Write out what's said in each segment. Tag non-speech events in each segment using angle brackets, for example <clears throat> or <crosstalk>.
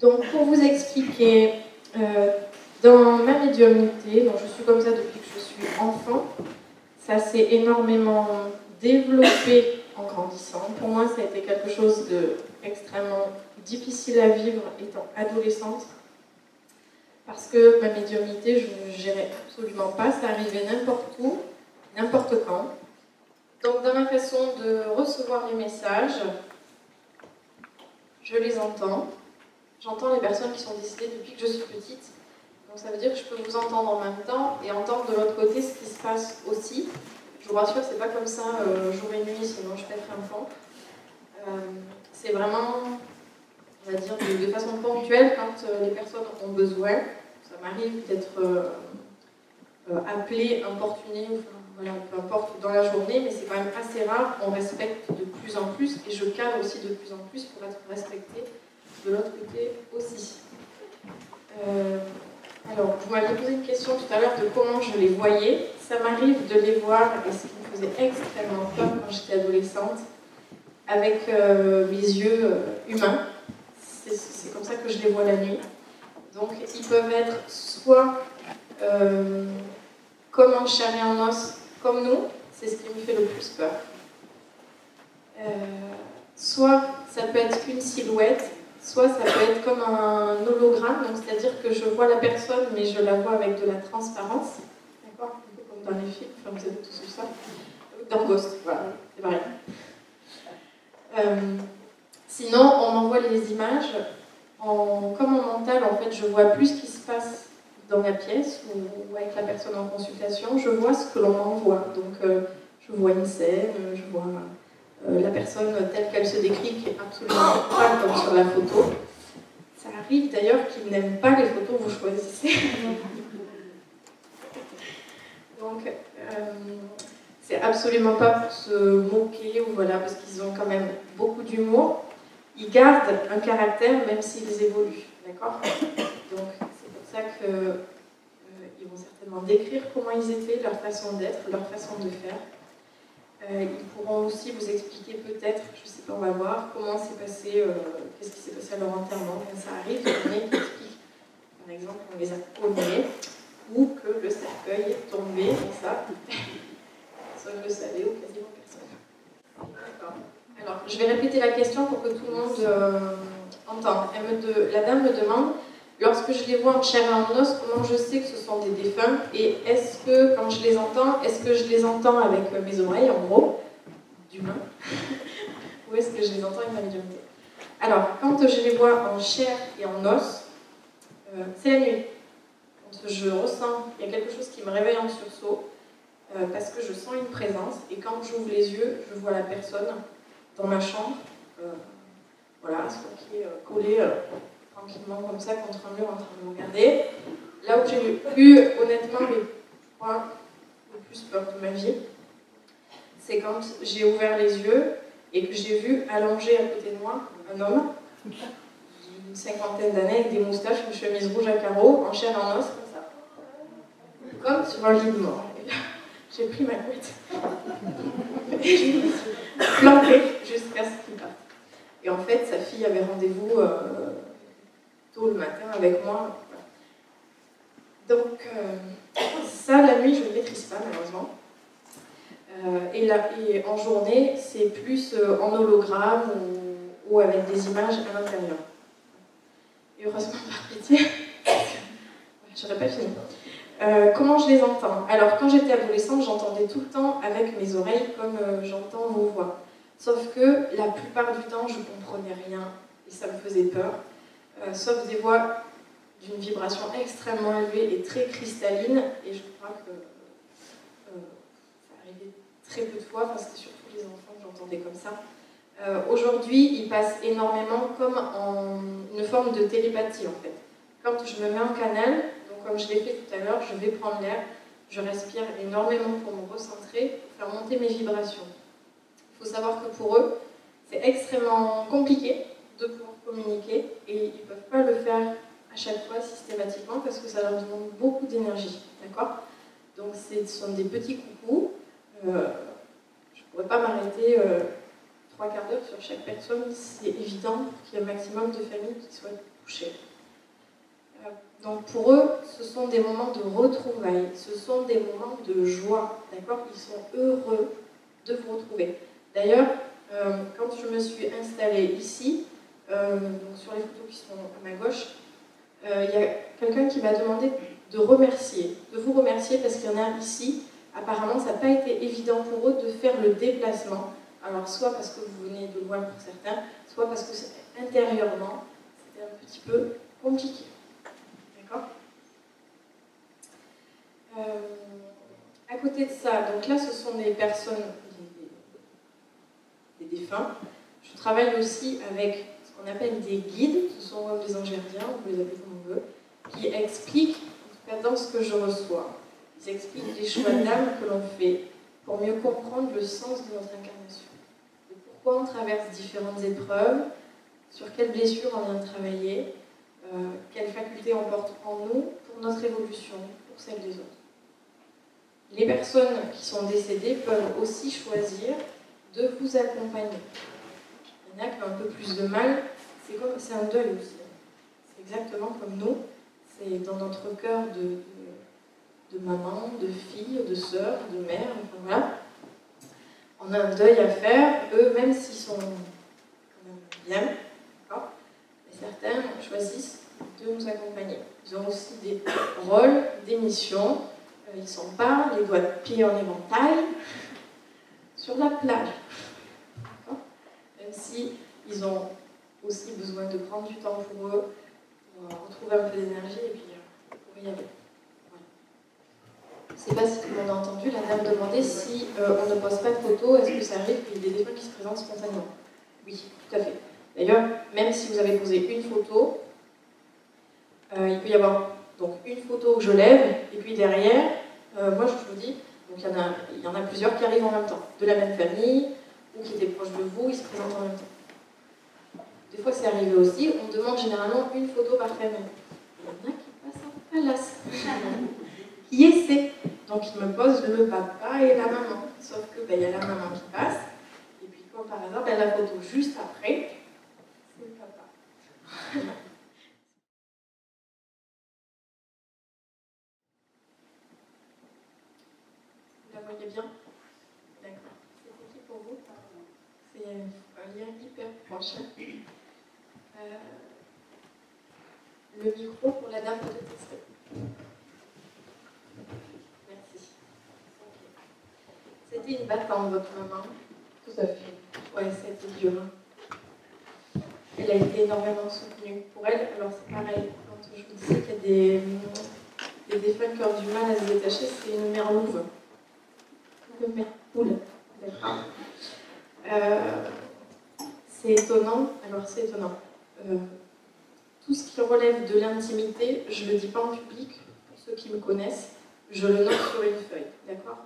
Donc, pour vous expliquer, euh, dans ma médiumnité, donc je suis comme ça depuis que je suis enfant, ça s'est énormément développé en grandissant. Pour moi, ça a été quelque chose d'extrêmement difficile à vivre étant adolescente. Parce que ma médiumnité, je ne gérais absolument pas. Ça arrivait n'importe où, n'importe quand. Donc, dans ma façon de recevoir les messages, je les entends. J'entends les personnes qui sont décédées depuis que je suis petite. Donc, ça veut dire que je peux vous entendre en même temps et entendre de l'autre côté ce qui se passe aussi. Je vous rassure, c'est pas comme ça euh, jour et nuit, sinon je pèterai un plan. Euh, c'est vraiment, on va dire, de, façon ponctuelle quand euh, les personnes ont besoin. Ça m'arrive d'être appelée, importunée, voilà, peu importe, dans la journée, mais c'est quand même assez rare. On respecte de plus en plus et je cadre aussi de plus en plus pour être respectée de l'autre côté aussi. alors, vous m'avez posé une question tout à l'heure de comment je les voyais ça m'arrive de les voir, et ce qui me faisait extrêmement peur quand j'étais adolescente, avec euh, mes yeux euh, humains. C'est comme ça que je les vois la nuit. Donc ils peuvent être soit euh, comme en chair et en os, comme nous, c'est ce qui me fait le plus peur. soit ça peut être qu'une silhouette, soit ça peut être comme un hologramme, c'est-à-dire que je vois la personne mais je la vois avec de la transparence dans les films, enfin vous vu ça. Dans Ghost, voilà, c'est pareil. Euh, sinon, on m'envoie les images. En, comme en mental, en fait, je vois plus ce qui se passe dans la pièce ou, avec la personne en consultation. Je vois ce que l'on m'envoie. Donc, euh, je vois une scène, je vois euh, la personne telle qu'elle se décrit, qui est absolument pas comme sur la photo. Ça arrive d'ailleurs qu'ils n'aiment pas les photos que vous choisissez. <laughs> Donc, euh, c'est absolument pas pour se moquer ou voilà, parce qu'ils ont quand même beaucoup d'humour. Ils gardent un caractère même s'ils évoluent, d'accord? Donc, c'est pour ça qu'ils euh, vont certainement décrire comment ils étaient, leur façon d'être, leur façon de faire. Euh, ils pourront aussi vous expliquer peut-être, je ne sais pas, on va voir, comment s'est passé, qu'est-ce qui s'est passé à leur enterrement, quand ça arrive. Il y par exemple, on les a connus ou que le cercueil est tombé, et ça, <laughs> personne ne le savait ou quasiment personne. Alors, je vais répéter la question pour que tout le monde euh, entende. la dame me demande, lorsque je les vois en chair et en os, comment je sais que ce sont des défunts Et est-ce que, quand je les entends, est-ce que je les entends avec mes oreilles, en gros, d'humain <laughs> Ou est-ce que je les entends avec ma médiumnité Alors, quand je les vois en chair et en os, euh, c'est la nuit. Je ressens, il y a quelque chose qui me réveille en sursaut, euh, parce que je sens une présence, et quand j'ouvre les yeux, je vois la personne dans ma chambre, euh, voilà, soit qui est euh, collée tranquillement comme ça contre un mur en train de me regarder. Là où j'ai eu honnêtement les points le plus peur de ma vie, c'est quand j'ai ouvert les yeux et que j'ai vu allongé à côté de moi un homme d'une cinquantaine d'années avec des moustaches, une chemise rouge à carreaux, en chair et en os, comme sur un lit de mort. J'ai pris ma couette et je me suis plantée jusqu'à ce qu'il parte. Et en fait, sa fille avait rendez-vous euh, tôt le matin avec moi. Donc, euh, <coughs> ça, la nuit, je ne maîtrise pas, malheureusement. Euh, et, en journée, c'est plus en hologramme ou, avec des images à l'intérieur. Et heureusement, par pitié, <laughs> je n'aurais pas fini. Euh, comment je les entends? Alors, quand j'étais adolescente, j'entendais tout le temps avec mes oreilles comme euh, j'entends vos voix. Sauf que la plupart du temps, je ne comprenais rien et ça me faisait peur. Euh, sauf des voix d'une vibration extrêmement élevée et très cristalline. Et je crois que ça arrivait très peu de fois, parce que surtout les enfants que j'entendais comme ça. Aujourd'hui, ils passent énormément comme une forme de télépathie en fait. Quand je me mets en canal, comme je l'ai fait tout à l'heure, je vais prendre l'air, je respire énormément pour me recentrer, faire monter mes vibrations. Il faut savoir que pour eux, c'est extrêmement compliqué de pouvoir et ils ne peuvent pas le faire à chaque fois systématiquement parce que ça leur demande beaucoup d'énergie. D'accord? Donc ce sont des petits coucous. Euh, je ne pourrais pas m'arrêter euh, trois quarts d'heure sur chaque personne. C'est évident qu'il y ait un maximum de familles qui soient toucher. Euh, donc pour eux, ce sont des moments de retrouvailles, ce sont des moments de joie, d'accord? Ils sont heureux de vous retrouver. D'ailleurs, euh, quand je me suis installée ici, sur les photos qui sont à ma gauche, il y a quelqu'un qui m'a demandé de remercier, de vous remercier parce qu'il y en a ici, apparemment ça n'a pas été évident pour eux de faire le déplacement. Alors soit parce que vous venez de loin pour certains, soit parce que intérieurement, c'était un petit peu compliqué. D'accord? Euh, À côté de ça, donc là ce sont des personnes, des, défunts. Je travaille aussi avec qu'on appelle des guides, ce sont des anges gardiens, on peut les appeler comme on veut, qui expliquent dans ce que je reçois. Ils expliquent les choix <clears throat> d'âme que l'on fait pour mieux comprendre le sens de notre incarnation. De pourquoi on traverse différentes épreuves, sur quelles blessures on vient de travailler, euh, quelles facultés on porte en nous pour notre évolution, pour celle des autres. Les personnes qui sont décédées peuvent aussi choisir de vous accompagner. A un peu plus de mal, c'est un deuil aussi. C'est exactement comme nous, c'est dans notre cœur de, de, maman, de fille, de sœur, de mère, enfin voilà. On a un deuil à faire, eux, même s'ils sont quand même bien, certains choisissent de nous accompagner. Ils ont aussi des rôles, des missions. Euh, ils sont pas les doigts de pied en éventail sur la plage. Même si ils ont aussi besoin de prendre du temps pour eux, retrouver un peu d'énergie et puis euh, pour y aller. Je ne sais pas si tout le monde a entendu, la dame demandait si euh, on ne pose pas de photos, est-ce que ça arrive qu'il y ait des défunts qui se présentent spontanément? Oui, tout à fait. D'ailleurs, même si vous avez posé une photo, euh, il peut y avoir donc une photo que je lève, et puis derrière, moi je vous dis, il y en a plusieurs qui arrivent en même temps, de la même famille, ou qui étaient proches de vous, ils se présentent en même temps. Des fois, c'est arrivé aussi, on demande généralement une photo par famille. Il y en a qui passent en palace. <laughs> qui essaie Donc, il me pose le papa et la maman. Sauf que ben, il y a la maman qui passe. Et puis, comme par hasard, ben, la photo juste après, c'est le papa. <laughs> La voyez bien D'accord. C'est qui pour vous Un lien hyper proche. Euh, le micro pour la dame de tester. Merci. C'était une battante, votre maman Tout à fait. Ouais, c'était dur. Hein. Elle a été énormément soutenue. Pour elle, alors c'est pareil, quand je vous disais qu'il y a des, des défunts qui ont du mal à se détacher, c'est une mère louve. Une mère poule. D'accord. Euh, c'est étonnant, alors c'est étonnant. Euh, tout ce qui relève de l'intimité, je ne le dis pas en public, pour ceux qui me connaissent, je le note sur une feuille, d'accord?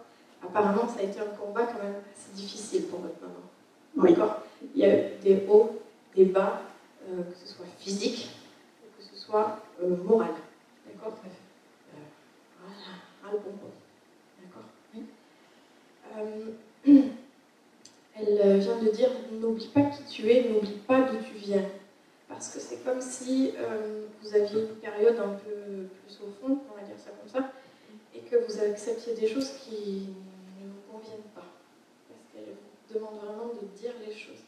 Apparemment, ça a été un combat quand même assez difficile pour votre maman. D'accord? Il y a eu des hauts, des bas, euh, que ce soit physique, ou que ce soit euh, moral. D'accord? Voilà, le bonbon. D'accord? <clears throat> Elle vient de dire n'oublie pas qui tu es, n'oublie pas d'où tu viens parce que c'est comme si euh, vous aviez une période un peu plus au fond, on va dire ça comme ça, et que vous acceptiez des choses qui ne vous conviennent pas. Parce qu'elle vous demande vraiment de dire les choses.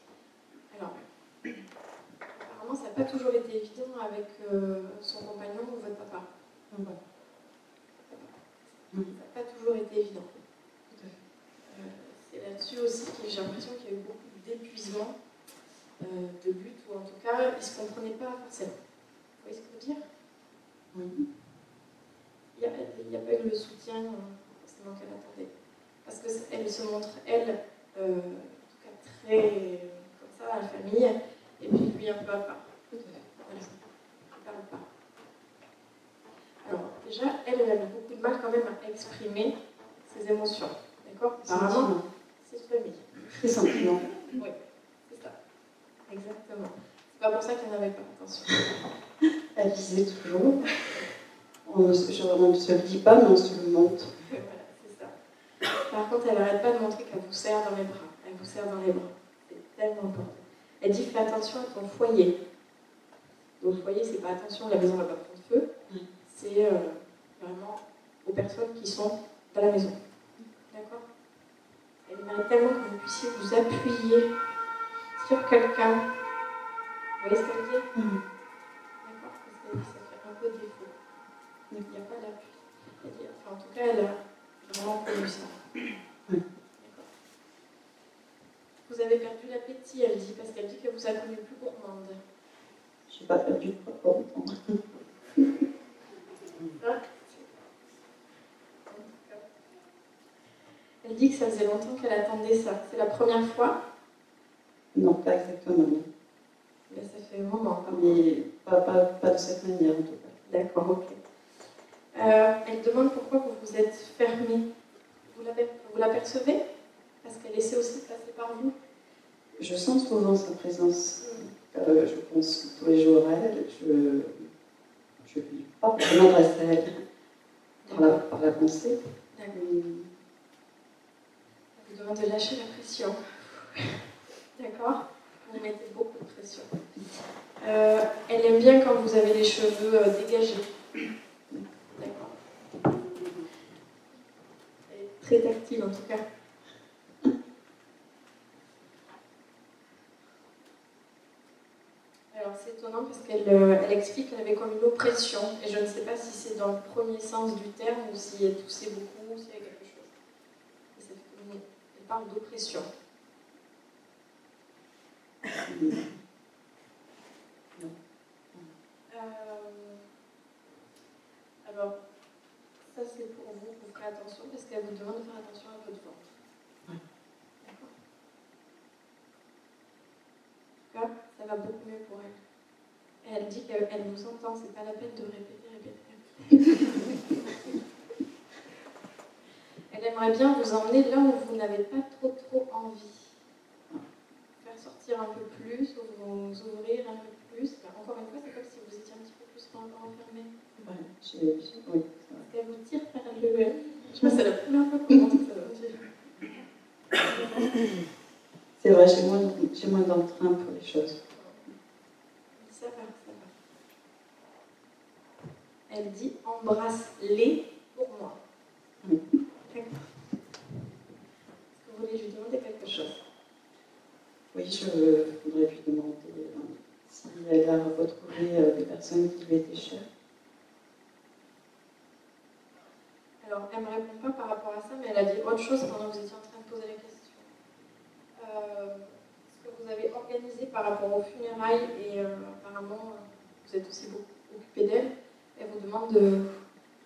Alors, apparemment, ça n'a pas toujours été évident avec euh, son compagnon ou votre papa. Ça n'a pas toujours été évident. Là-dessus aussi que j'ai l'impression qu'il y a eu beaucoup d'épuisement euh, de lutte, ou en tout cas, ils ne se comprenaient pas forcément. Vous voyez ce que je veux dire? Oui. Il n'y a, pas eu le soutien euh, forcément qu'elle attendait. Parce qu'elle se montre, elle, euh, en tout cas très comme ça, à la famille, et puis lui un peu à part. Voilà. ne parle pas. Alors, déjà, elle, elle avait beaucoup de mal quand même à exprimer ses émotions. D'accord? Apparemment, c'est famille. C'est sentiment. Oui. Exactement. C'est pas pour ça qu'elle n'avait pas, attention. <laughs> Elle disait toujours. On ne, se le dit pas, mais on se le montre. <laughs> voilà, c'est ça. Par contre, elle n'arrête pas de montrer qu'elle vous serre dans les bras. Elle vous serre dans les bras. C'est tellement important. Elle dit fais attention à ton foyer. Donc, voyez, c'est pas attention, la maison va pas prendre feu. C'est euh, vraiment aux personnes qui sont dans la maison. D'accord? Elle aimerait tellement que vous puissiez vous appuyer sur quelqu'un. Vous voyez ce qu'elle dit Mhm. D'accord Parce qu'elle dit que ça fait un peu défaut. Il n'y a pas d'appui. Elle dit- Enfin, en tout cas, elle a vraiment connu ça. D'accord. Vous avez perdu l'appétit, elle dit, parce qu'elle dit que vous a connu plus gourmande. Je n'ai pas perdu de poids pour autant. Ça, c'est- en tout cas. Elle dit que ça faisait longtemps qu'elle attendait ça. C'est la première fois, Non, pas exactement. non. mais ça fait un moment. Mais pas, pas, pas de cette manière en tout cas. D'accord, ok. Euh, elle demande pourquoi vous vous êtes fermé. Vous l'apercevez? Parce qu'elle essaie aussi de passer par vous? Je sens souvent sa présence. Euh, je pense tous les jours à elle. Je, parle, je m'adresse à elle par la, par la pensée. D'accord. Mais Elle de lâcher la pression. <laughs> D'accord? Vous mettez beaucoup de pression. Euh, elle aime bien quand vous avez les cheveux euh, dégagés. <coughs> D'accord Elle est très tactile en tout cas. <coughs> Alors c'est étonnant parce qu'elle euh, elle explique qu'elle avait comme une oppression et je ne sais pas si c'est dans le premier sens du terme ou si elle toussait beaucoup ou s'il y a quelque chose. Et ça fait parle d'oppression. Euh, alors, ça c'est pour vous, vous ferez attention parce qu'elle vous demande de faire attention à votre ventre. Ouais. D'accord ça va beaucoup mieux pour elle. Et elle dit qu'elle elle vous entend, c'est pas la peine de répéter, répéter. Elle aimerait bien vous emmener là où vous n'avez pas trop trop envie. Faire sortir un peu plus, ou vous ouvrir un peu plus. Enfin, encore une fois, c'est comme si vous étiez un petit peu plus enfermé. ouais, j'ai- j'ai- oui, ça vous tire vers le. Je pas, c'est la première fois qu'on entend ça. C'est vrai, j'ai moins, j'ai moins d'entrain pour les choses. Ça va, ça va. Elle dit embrasse-les pour moi. Oui. Est-ce que vous voulez lui demander quelque chose? Oui, je voudrais lui demander euh, si elle a retrouvé des personnes qui lui étaient chères. Alors, elle ne me répond pas par rapport à ça, mais elle a dit autre chose pendant que vous étiez en train de poser la question. Euh, ce que vous avez organisé par rapport aux funérailles, et euh, apparemment, vous êtes aussi beaucoup occupé d'elle, elle vous demande de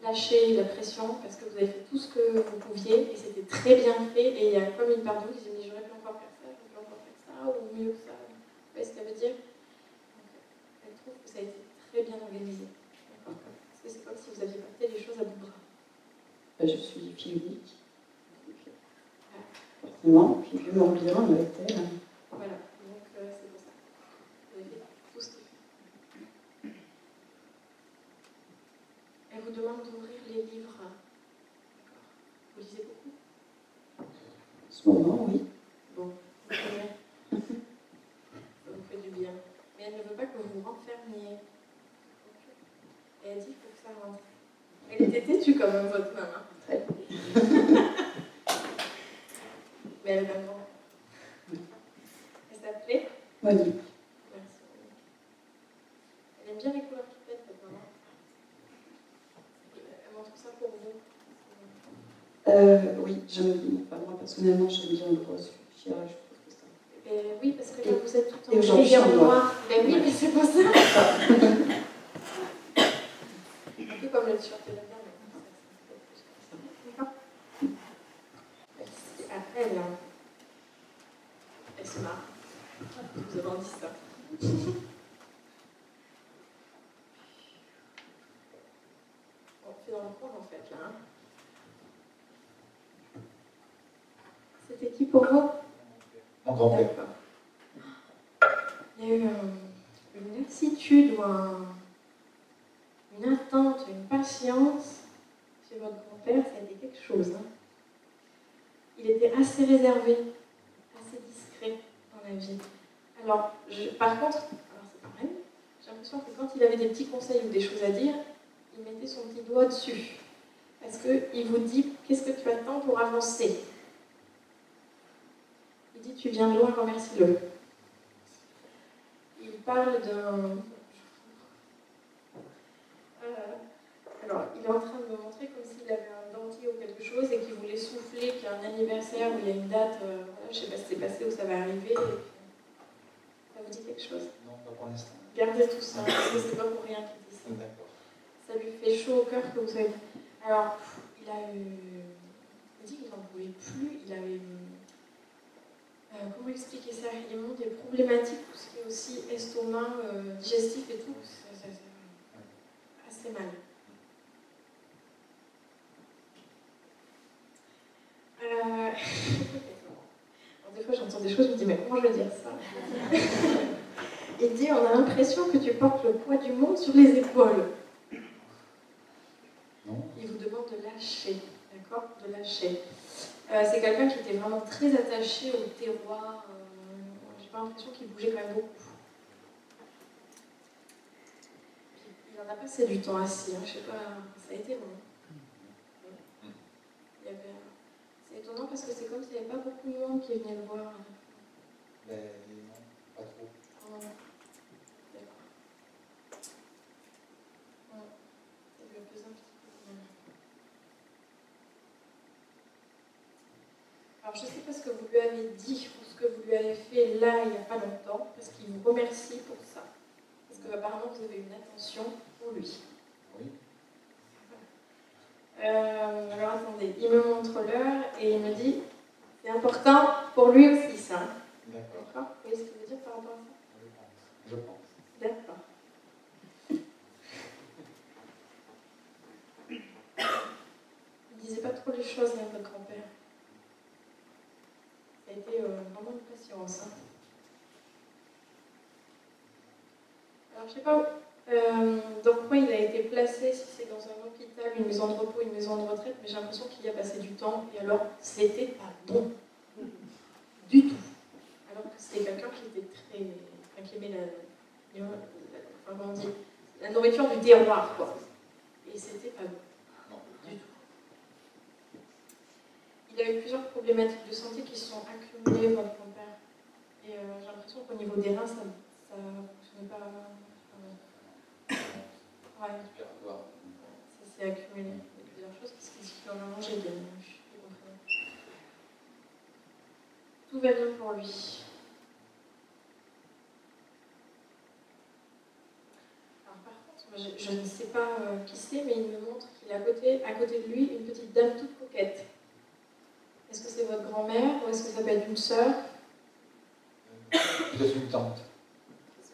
lâcher la pression parce que vous avez fait tout ce que vous pouviez et c'était très bien fait. Et il y a comme une part de vous qui se dit j'aurais pu encore faire ça, j'aurais pu encore faire ça, ou mieux que ça. Vous voyez ce qu'elle veut dire? Donc, Elle trouve que ça a été très bien organisé. Parce que c'est comme si vous aviez porté les choses à bout de bras. Je suis fille unique. Forcément, puis vu mon avec elle, Voilà, donc euh, c'est pour ça. Vous avez fait tout ce qu'il faut. Elle vous demande d'ouvrir les livres. D'accord. Vous lisez beaucoup? En ce moment, oui. Bon. Ça vous fait du bien. Mais elle ne veut pas que vous vous renfermiez. Et elle dit qu'il faut que ça rentre. Elle était têtue quand même, votre maman. Très. <laughs> Mais elle bon. Elle s'appelait? Monique. Merci. Elle aime bien les couleurs qui pètent, votre maman. Elle montre ça pour vous. Euh, oui, j'aime, enfin, moi personnellement, j'aime bien le rose je trouve que ça. Et oui, parce que là, vous êtes tout en je suis en noir. Ben oui, mais c'est pas ça. <laughs> Un peu comme le t-shirt de la. D'accord Merci à elle. hein. Elle se marre. Vous avez dit ça. On fait dans le coin en fait là. hein. C'était qui pour vous? En grand-père. Il y a eu euh, une lassitude ou un- une attente, une patience chez votre grand-père, ça a été quelque chose. hein. Il était assez réservé, assez discret dans la vie. Alors, je- par contre, alors c'est pareil, j'ai l'impression que quand il avait des petits conseils ou des choses à dire, il mettait son petit doigt dessus. Parce qu'il vous dit qu'est-ce que tu attends pour avancer? Dit tu viens de loin, remercie-le. Il parle d'un. Euh, alors, il est en train de me montrer comme s'il avait un dentier ou quelque chose et qu'il voulait souffler qu'il y a un anniversaire où il y a une date, euh, voilà, je ne sais pas si c'est passé ou ça va arriver. Ça vous dit quelque chose? Non, pas pour l'instant. Gardez tout ça, parce que c'est pas pour rien qu'il dit ça. D'accord. Ça lui fait chaud au cœur que vous savez. Alors, il a eu. Il dit qu'il n'en pouvait plus. Il avait. Euh, comment expliquer ça? Il a des problématiques, tout ce qui est aussi estomac, euh, digestif et tout. Ça, ça- ça- assez mal. Euh, <laughs> Alors, des fois, j'entends des choses, je me dis, mais comment je vais dire ça? <laughs> Il dit, on a l'impression que tu portes le poids du monde sur les épaules. Non Il vous demande de lâcher, d'accord? De lâcher. Euh, c'est quelqu'un qui était vraiment très attaché au terroir. euh, J'ai pas l'impression qu'il bougeait quand même beaucoup. Il en a passé du temps assis. hein, Je sais pas, ça a été long. C'est étonnant parce que c'est comme s'il n'y avait pas beaucoup de monde qui venait le voir non, pas trop. Oh, D'accord. Ouais, ça lui a pesé un petit peu quand même. Alors, je ne sais pas ce que vous lui avez dit ou ce que vous lui avez fait là, il n'y a pas longtemps, parce qu'il vous remercie pour ça. Parce que apparemment vous avez une attention pour lui. Oui. Euh, alors attendez, il me montre l'heure et il me dit c'est important pour lui aussi ça. D'accord. D'accord Vous voyez ce qu'il veut dire par rapport à ça? Je pense. Je pense. D'accord. <coughs> Il disait pas trop les choses, hein, votre grand-père. Été euh, vraiment une patience. hein. Alors, je sais pas. euh, donc, oui, il a été placé, si c'est dans un hôpital, une maison de repos, une maison de retraite, mais j'ai l'impression qu'il y a passé du temps, et alors, c'était pas bon. Du tout. Alors que c'était quelqu'un qui était très. Enfin, qui aimait la. La nourriture du terroir, quoi. Et c'était pas bon. Non. Du tout. Il a eu plusieurs problématiques de santé qui se sont accumulées, votre grand-père. Et euh, j'ai l'impression qu'au niveau des reins, ça ne fonctionnait pas. euh, Ouais, ça s'est accumulé. Il y a plusieurs choses parce qu'il dit qu'il en des. Tout va bien pour lui. Alors, par contre, moi, je, ne sais pas euh, qui c'est, mais il me montre qu'il a à côté, à côté de lui une petite dame toute coquette. Est-ce que c'est votre grand-mère ou est-ce que ça peut être une sœur Peut-être une tante.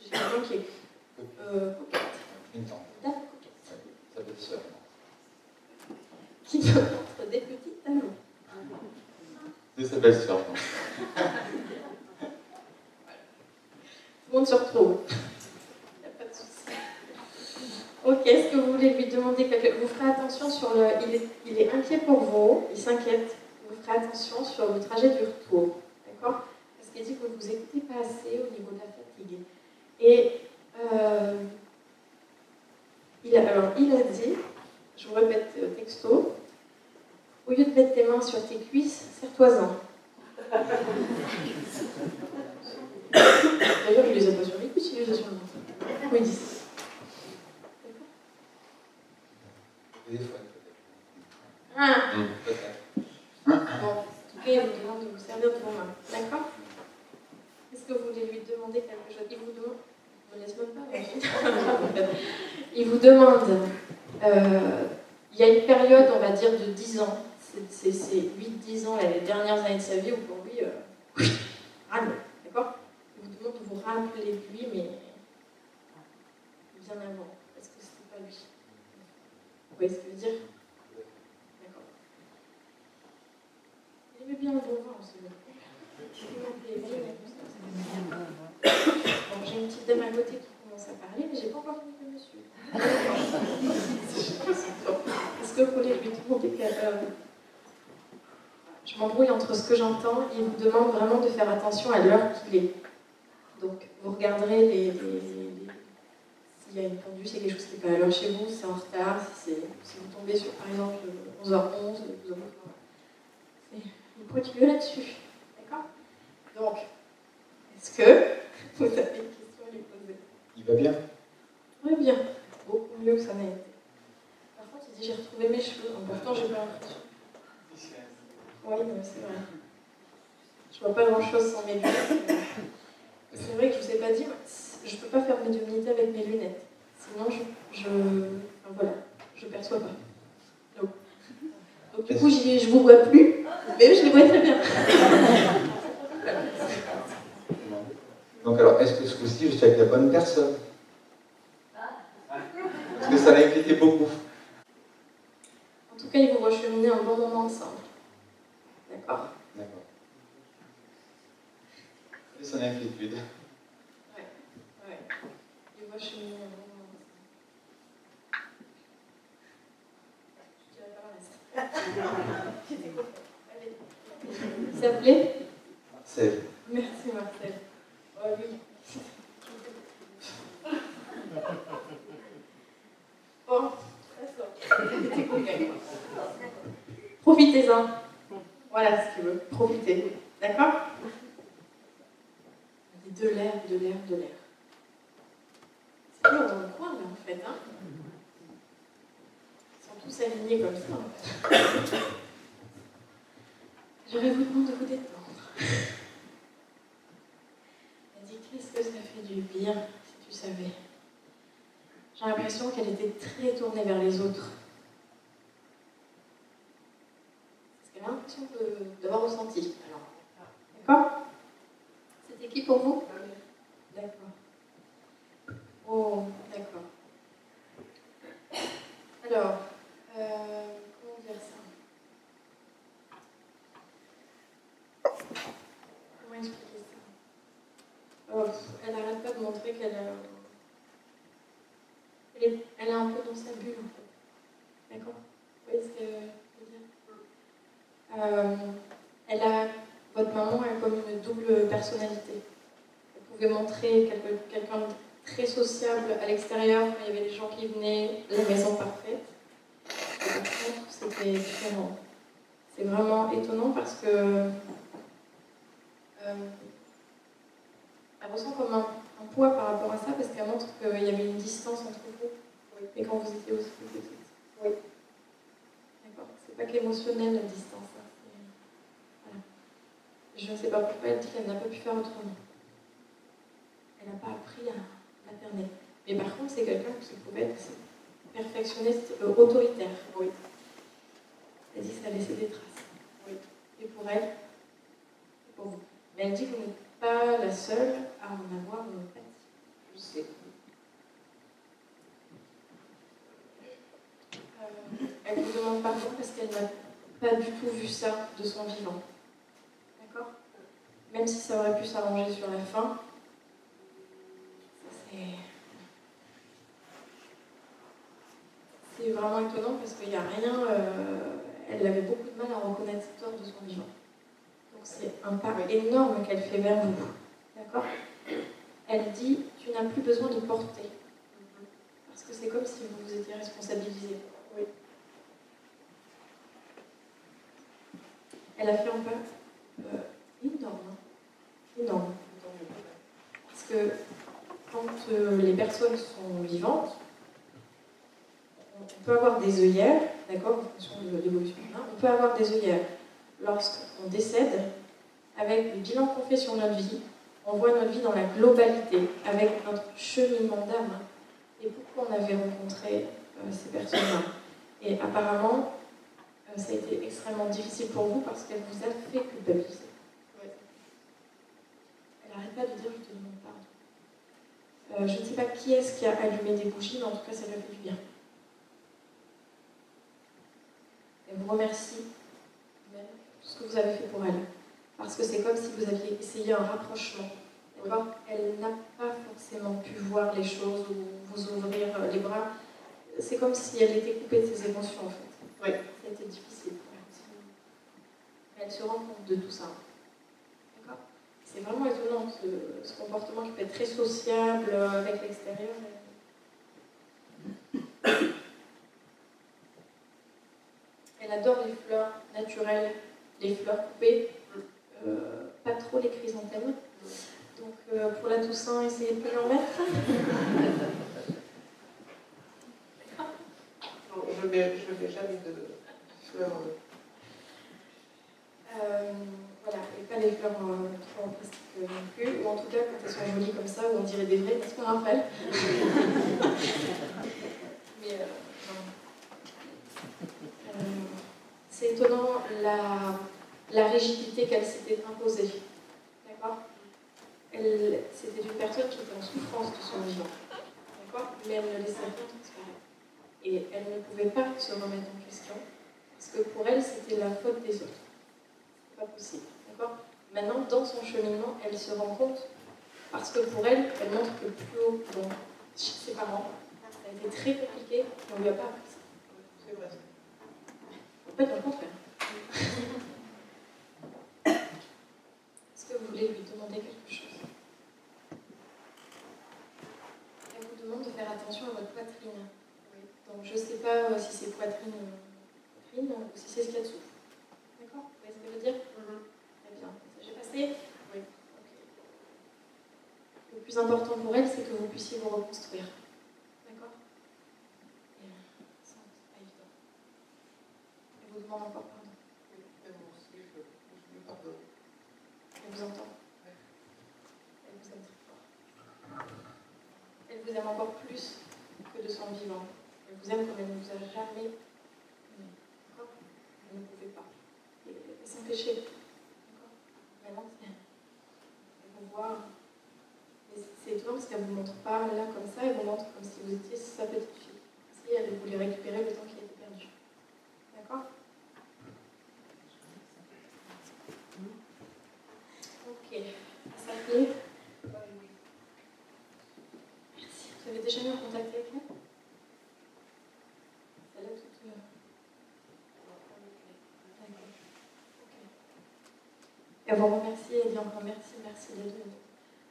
J'ai qui est euh, coquette. Une tante. Ça peut être sœur. Qui me montre des petits talons. C'est sa belle-sœur. Tout le monde se retrouve. Il n'y a pas de souci. Ok, est-ce que vous voulez lui demander quelque Vous ferez attention sur le. Il est, il est inquiet pour vous, il s'inquiète. Vous attention sur le trajet du retour. D'accord? Parce qu'il dit que vous ne vous écoutez pas assez au niveau de la fatigue. Et. euh, il a, il a dit, je vous répète euh, texto, au lieu de mettre tes mains sur tes cuisses, serre-toi-en. D'ailleurs, il les a pas sur les cuisses, il les a sur le ventre. Comment ils disent Téléphone, peut-être. Ah, Peut-être. bon, en tout cas, il vous demande de vous servir de vos mains. D'accord Est-ce que vous voulez lui demander quelque chose Il vous demande. Je ne laisse même pas, mais Il vous demande. euh, il y a une période, on dire, de 10 ans. C'est 8-10 ans, les dernières années de sa vie, où pour lui, euh, râle. D'accord Il vous demande de vous rappeler de lui, mais bien avant, parce que c'était pas lui. Vous voyez ce que je veux dire D'accord. Il aimait bien le bon vin aussi. le- Bon, j'ai une petite dame à côté qui commence à parler, mais j'ai pas encore fini le monsieur. Est-ce que vous voulez lui demander quelque- euh, Je m'embrouille entre ce que j'entends et il vous demande vraiment de faire attention à l'heure qu'il est. Donc, vous regarderez les, s'il y a une pendule, s'il y a quelque chose qui n'est pas à l'heure chez vous, c'est en retard, si, si vous tombez sur par exemple 11h11, vous avez c'est pointilleux là-dessus. D'accord Donc, est-ce que vous avez une question à lui poser Il va bien Très bien, beaucoup mieux que ça n'a été. Par contre, il dit j'ai retrouvé mes cheveux, donc pourtant j'ai pas l'impression. Oui, mais c'est vrai. Je vois pas grand chose sans mes lunettes. mais C'est vrai que je vous ai pas dit, moi, je peux pas faire de médiumnité avec mes lunettes. Sinon, je, je, enfin, voilà, je perçois pas. Donc, donc du coup, j'y- je vous vois plus, mais je les vois très bien. Donc alors, est-ce que ce coup-ci, je suis avec la bonne personne Parce que ça l'a inquiété beaucoup. En tout cas, ils vont recheminer un bon moment ensemble. D'accord D'accord. Et son inquiétude. Ouais. Ils vont cheminer un bon moment ensemble. Je dirais pas le reste. J'étais contente. Allez. Ça te plaît C'est Merci Marcel. Oh oui. Bon. Profitez-en. Voilà ce qu'il veut. Profitez. D'accord? De l'air, de l'air, de l'air. C'est dur dans le coin là en fait. Hein tous alignés comme ça. J'aurais vous demande de vous détendre. Elle dit qu'est-ce que ça fait du bien si tu savais. J'ai l'impression qu'elle était très tournée vers les autres. C'est ce qu'elle a l'impression d'avoir ressenti. Alors, D'accord C'était qui pour vous? D'accord. Oh, d'accord. Alors, euh, comment dire ça Comment expliquer ça Oh, pff, Elle n'arrête pas de montrer qu'elle est, elle est un peu dans sa bulle en fait. D'accord? Vous voyez ce que je veux dire? Euh, Elle a... Votre maman a comme une double personnalité. Elle pouvait montrer quelqu'un de très sociable à l'extérieur quand il y avait des gens qui venaient, la maison parfaite. Et par contre, c'était différent. C'est vraiment étonnant parce que euh, elle ressent comme un, poids par rapport à ça parce qu'elle montre qu'il y avait une distance entre vous. Et quand vous étiez aussi petite. Oui. D'accord C'est pas qu'émotionnel la distance. hein, Voilà. Je ne sais pas pourquoi elle dit qu'elle n'a pas pu faire autrement. Elle n'a pas appris à materner. Mais par contre, c'est quelqu'un qui pouvait être perfectionniste, euh, autoritaire. Oui. Elle dit que ça laissait des traces. Oui. Et pour elle, et pour vous. Mais elle dit que vous pas la seule à en avoir une empathie. Je sais. Euh, elle vous demande pardon parce qu'elle n'a pas du tout vu ça de son vivant. D'accord? Même si ça aurait pu s'arranger sur la fin, c'est. Vraiment étonnant parce qu'il n'y a rien. euh, elle avait beaucoup de mal à reconnaître cette de son vivant. C'est un pas énorme qu'elle fait vers vous. D'accord? Elle dit Tu n'as plus besoin de porter. Parce que c'est comme si vous vous étiez responsabilisé. Oui. Elle a fait un pas euh, énorme. hein. Énorme. Parce que quand euh, les personnes sont vivantes, on peut avoir des œillères, d'accord, en fonction de l'évolution on peut avoir des œillères. Lorsqu'on décède, avec le bilan qu'on fait sur notre vie, on voit notre vie dans la globalité, avec notre cheminement d'âme. Et pourquoi on avait rencontré euh, ces personnes-là Et apparemment, euh, ça a été extrêmement difficile pour vous parce qu'elle vous a fait culpabiliser. Elle n'arrête pas de dire je te demande pardon. Euh, je ne sais pas qui est-ce qui a allumé des bougies, mais en tout cas, ça lui a fait du bien. Elle vous remercie même ce que vous avez fait pour elle. Parce que c'est comme si vous aviez essayé un rapprochement. Elle n'a pas forcément pu voir les choses ou vous ouvrir euh, les bras. C'est comme si elle était coupée de ses émotions, en fait. Oui, c'était difficile. Mais elle se rend compte de tout ça. D'accord? C'est vraiment étonnant, ce, comportement qui peut être très sociable euh, avec l'extérieur. Elle adore les fleurs naturelles les fleurs coupées, euh, pas trop les chrysanthèmes. Donc euh, pour la Toussaint, essayez de pas en mettre. Je ne mets, jamais de fleurs. Euh, voilà, et pas les fleurs euh, trop en plastique non plus, ou en tout cas quand elles sont jolies comme ça, où on dirait des vraies, n'est-ce pas Raphaël Mais euh, non. C'est étonnant la, la rigidité qu'elle s'était imposée. D'accord? C'était une personne qui était en souffrance de son vivant. D'accord? Mais elle ne laissait rien transparaître. Et elle ne pouvait pas se remettre en question, parce que pour elle, c'était la faute des autres pas possible. D'accord? Maintenant, dans son cheminement, elle se rend compte, parce que pour elle, elle montre que plus haut, donc chez ses parents, ça a été très compliqué, on lui a pas appris ça. C'est vrai. En fait, au contraire. <laughs> Est-ce que vous voulez lui demander quelque chose Elle vous demande de faire attention à votre poitrine. Donc, je ne sais pas euh, si c'est poitrine, euh, poitrine ou si c'est ce qu'il y a dessous. D'accord Vous voyez ce que je veux dire Très bien. Ça, J'ai passé Oui. Ok. Le plus important pour elle, c'est que vous puissiez vous reconstruire. D'accord Et euh, c'est pas évident. Elle vous demande encore pardon. Oui, mais moi aussi, je, je lui pardonne. Elle vous entend. Elle vous aime très fort. Elle vous aime encore plus que de son vivant. Vous aime comme elle ne vous a jamais aimé. D'accord Vous ne pouvez pas. Et. D'accord Maintenant, c'est- elle vous voit. Et c'est- étonnant parce qu'elle ne vous montre pas là comme ça, elle vous montre comme si vous étiez sa petite fille. Si elle voulait récupérer le temps qui était perdu. D'accord Ok. Ça plaît Merci. Vous avez déjà mis en contact avec elle Celle-là toute. euh, D'accord. Ok. Elle vous remercie, elle dit encore merci, merci d'être venue.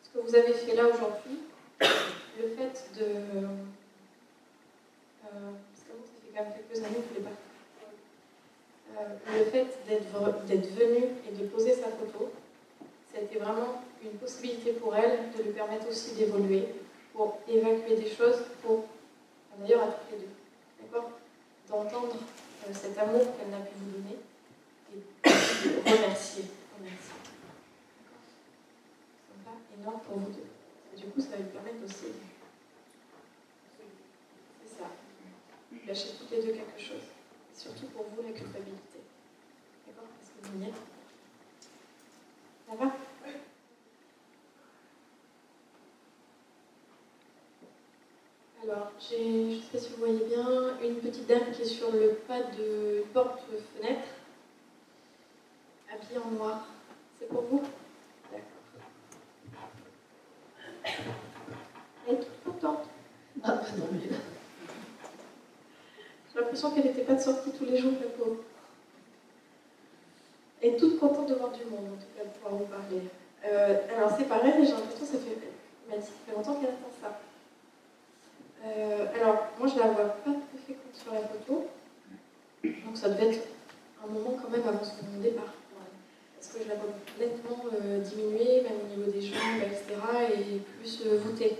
Ce que vous avez fait là aujourd'hui, le fait de. euh, parce que ça fait quand même quelques années que l'ai pas. Euh, le fait d'être venu et de poser sa photo, ça a été vraiment une possibilité pour elle de lui permettre aussi d'évoluer, pour évacuer des choses, pour, d'ailleurs à toutes les deux, d'accord? D'entendre euh, cet amour qu'elle n'a pu vous donner et de remercier. Remercier. D'accord Sympa, énorme pour vous deux. Du coup, ça va lui permettre aussi. C'est ça. Lâcher toutes les deux quelque chose. Surtout pour vous, la culpabilité. D'accord Est-ce que vous y êtes Ça va? Alors, je ne sais pas si vous voyez bien, une petite dame qui est sur le pas de porte-fenêtre, en noir. C'est pour vous D'accord. Elle est toute contente. Ah, bah non, mais là. J'ai l'impression qu'elle n'était pas de sortie tous les jours, la pauvre. Elle est toute contente de voir du monde, en tout cas, de pouvoir vous parler. Euh, alors, c'est pareil, j'ai l'impression que ça fait, elle dit, ça fait longtemps qu'elle attend ça. Euh, alors, moi, je la vois pas tout à fait comme sur la photo. Donc, ça devait être un moment quand même avant son départ. Parce que je la vois nettement euh, diminuée, même au niveau des jambes, etc. Et plus euh, voûtée.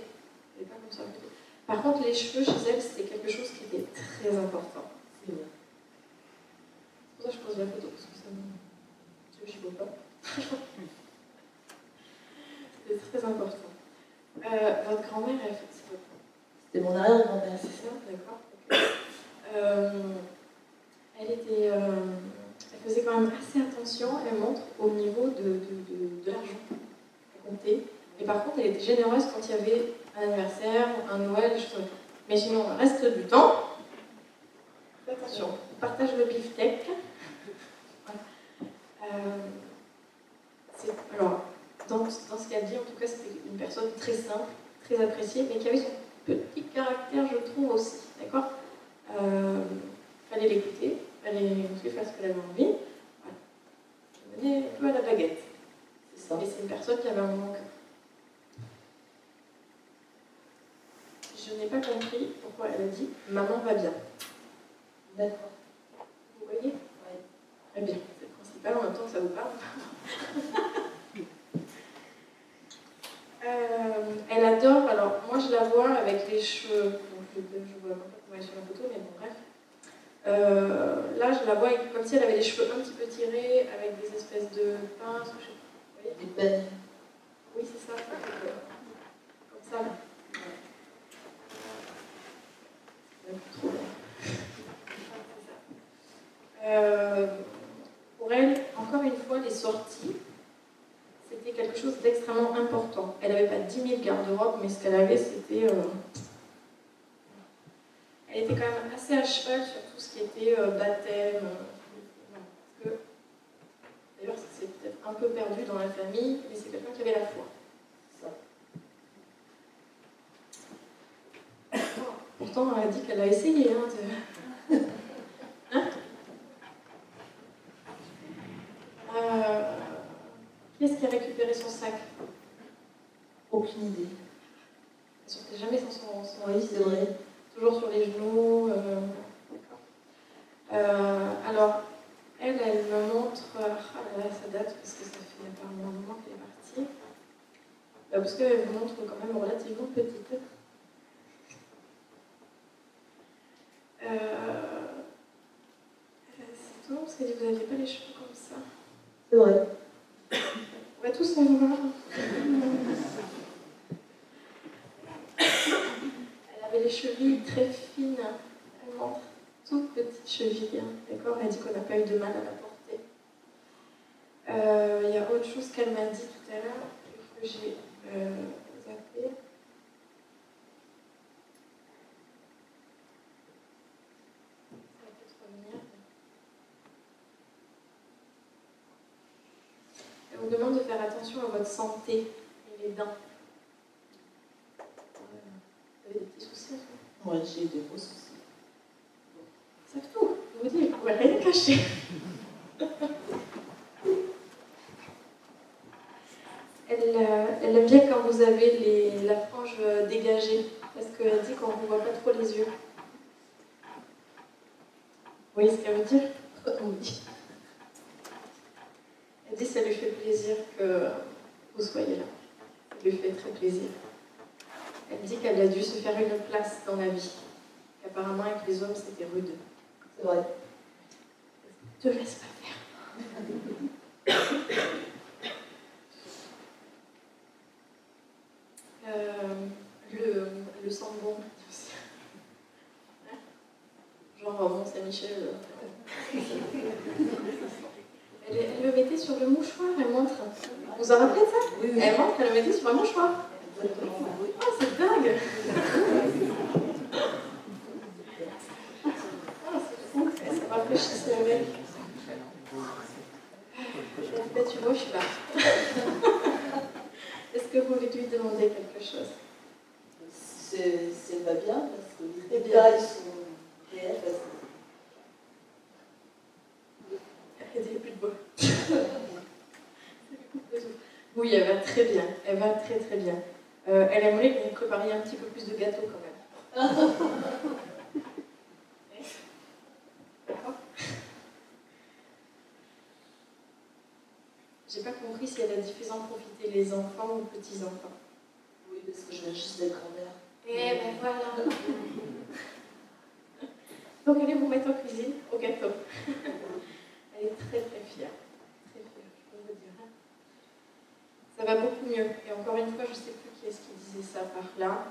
Elle n'est pas comme photo. Par contre, les cheveux chez elle, c'était quelque chose qui était très important. C'est pour ça que je pose la photo, parce que ça me. Je ne vois pas. <laughs> C'était très important. Euh, votre grand-mère, elle fait c'est votre C'était mon arrière-grand-mère. c'est ça, d'accord. Euh, elle était, faisait quand même assez attention, elle montre, au niveau de, l'argent. Elle comptait. Et par contre, elle était généreuse quand il y avait un anniversaire, un Noël, comme ça. Mais sinon, le reste du temps, attention, on partage le beefsteak. Euh, alors, dans, dans ce qu'elle dit, en tout cas, c'était une personne très simple, très appréciée, mais qui avait son petit caractère, je trouve aussi. D'accord? Euh, Fallait l'écouter, fallait lui faire ce qu'elle avait envie. Voilà. Elle venait un peu à la baguette. C'est ça. Et c'est une personne qui avait un moment. Je n'ai pas compris pourquoi elle a dit Maman va bien. D'accord. Vous voyez Très bien, c'est le principal en même temps que ça vous parle. <laughs> Euh, elle adore, alors moi je la vois avec les cheveux, donc je, je vois pas comment elle est sur la photo, mais bon bref. Euh, là je la vois comme si elle avait les cheveux un petit peu tirés, avec des espèces de pinces, je sais pas. Vous voyez Des. Oui, c'est ça, comme ça là. Ouais, trop bien. C'est ça. Euh, pour elle, encore une fois, les sorties, c'était quelque chose d'extrêmement important. Elle n'avait pas 10 000 garde-robes, mais ce qu'elle avait, c'était. euh, Elle était quand même assez à cheval sur qui était euh, baptême. euh, D'ailleurs, ça s'est peut-être un peu perdu dans la famille, mais c'est quelqu'un qui avait la foi. Ça. <coughs> Pourtant, elle a dit qu'elle a essayé. Hein, de... <laughs> Hein Euh, Qui est-ce qui a récupéré son sac? Aucune idée. Elle sortait jamais sans son, son c'est. Toujours sur les genoux. Euh, alors, elle, elle me montre. Ah là là, ça date parce que ça fait apparemment un moment qu'elle est partie. Bah, parce qu'elle me montre quand même relativement petite. Euh, c'est étonnant parce qu'elle dit Vous n'aviez pas les cheveux comme ça. C'est vrai. On va tous savoir. Elle avait les chevilles très fines. Elle montre toutes petites chevilles. hein, D'accord Elle dit qu'on n'a pas eu de mal à la porter. Euh, Il y a autre chose qu'elle m'a dit tout à l'heure et que j'ai euh, zappé. Elle vous demande de faire attention à votre santé et les dents. Vous avez des petits soucis moment Moi, j'ai des gros soucis. Savent tout. Je vous dis, vous pouvez rien cacher. Elle, euh, elle aime bien quand vous avez les, la frange euh, dégagée, parce qu'elle dit qu'on ne vous voit pas trop les yeux. Vous voyez ce qu'elle veut dire? <laughs> Oui. Elle dit que ça lui fait plaisir que vous soyez là. Ça lui fait très plaisir. Elle dit qu'elle a dû se faire une place dans la vie. Qu'apparemment, avec les hommes, c'était rude. C'est vrai. Te laisse pas faire. <coughs> Euh, le, le aussi. Hein Genre euh, Mont-Saint-Michel. euh. Elle, elle le mettait sur le mouchoir, elle montre. Vous vous en rappelez de ça? Oui, oui. Elle montre, elle le mettait sur le mouchoir. Oh, c'est dingue Ah, c'est fou, ça rafraîchissait le mec. Là, tu vois, je suis là. Est-ce que vous voulez lui demander quelque chose C'est c'est pas bien parce que C'est les bien. détails sont réels. parce que- Elle dit plus de bois. oui, elle va très bien. Elle va très très bien. Euh, elle aimerait que vous prépariez un petit peu plus de gâteaux quand même. D'accord J'ai pas compris si elle a dit faisant profiter les enfants ou petits-enfants. Oui, parce que je viens juste d'être grand-mère. Eh ben voilà. <laughs> Donc allez vous mettre en cuisine au gâteau. Elle est très très fière. Très fière, je peux vous dire. hein. Ça va beaucoup mieux. Et encore une fois, je ne sais plus qui est-ce qui disait ça par là.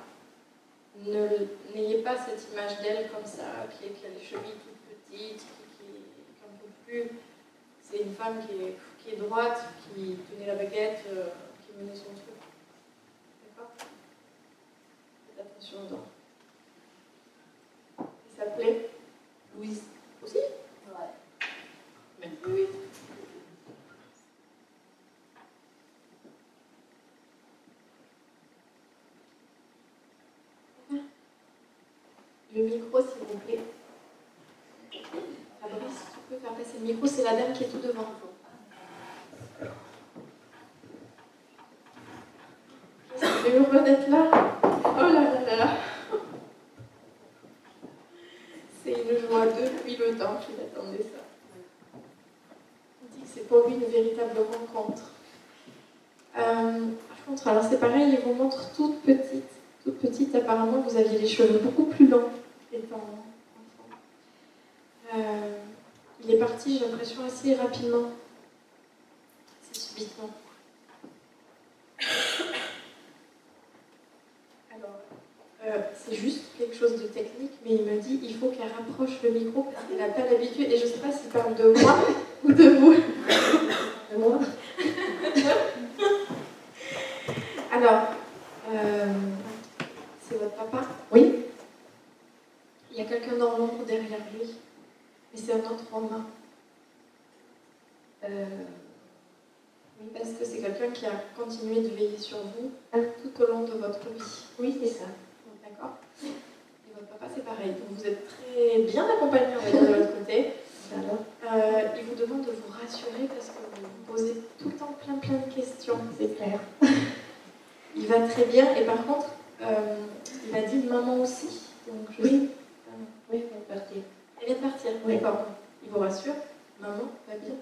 Ne- N'ayez pas cette image d'elle comme ça, qui, qui a les chevilles toutes petites, qui, qui, qui en peut plus. C'est une femme qui est, qui est droite, qui tenait la baguette, euh, qui menait son truc. D'accord? Faites attention aux dents. Il s'appelait Louise. aussi? Ouais. Mais oui. Le micro, s'il vous plaît. Fabrice, tu peux faire passer le micro, c'est la dame qui est tout devant. C'est heureux d'être là. Oh là là là là. C'est une joie depuis le temps qu'il attendait ça. c'est pour lui une véritable rencontre. Euh, par contre, alors c'est pareil, il vous montre toute petite. Toute petite, apparemment, vous aviez les cheveux beaucoup plus longs Euh, il est parti, j'ai l'impression, assez rapidement. C'est subitement. Alors, euh, c'est juste quelque chose de technique, mais il me dit il faut qu'elle rapproche le micro parce qu'elle n'a pas l'habitude. Et je ne sais pas s'il parle de moi ou de vous. De moi Alors, euh, c'est votre papa? Oui. Il y a quelqu'un dans l'ombre derrière lui, mais c'est un autre homme. Euh, Oui, parce que c'est quelqu'un qui a continué de veiller sur vous Ah. tout au long de votre vie. oui, c'est ça. D'accord Et votre papa, c'est pareil. Donc vous êtes très bien accompagné, on va dire, de l'autre côté. Euh, il vous demande de vous rassurer parce que vous vous posez tout le temps plein plein de questions. c'est clair. Il va très bien et par contre, euh, il a dit maman aussi. Donc je Oui. Oui, est parti. Elle vient de partir, Oui. d'accord. Il vous rassure Maman va bien.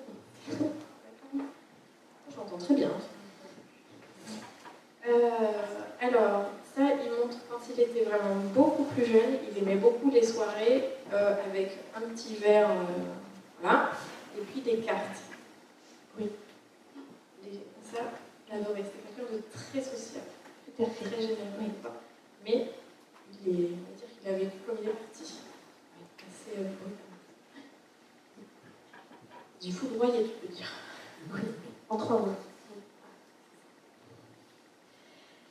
J'entends très bien. Euh, alors, ça, il montre quand il était vraiment beaucoup plus jeune, il aimait beaucoup les soirées euh, avec un petit verre, euh, voilà, et puis des cartes. Oui. Les- ça, il adorait. C'était quelqu'un de très social, très généreux. Oui. Mais il est, on va dire qu'il a vécu comme il est parti. Assez euh. Du foudroyé, tu peux dire. En trois mois.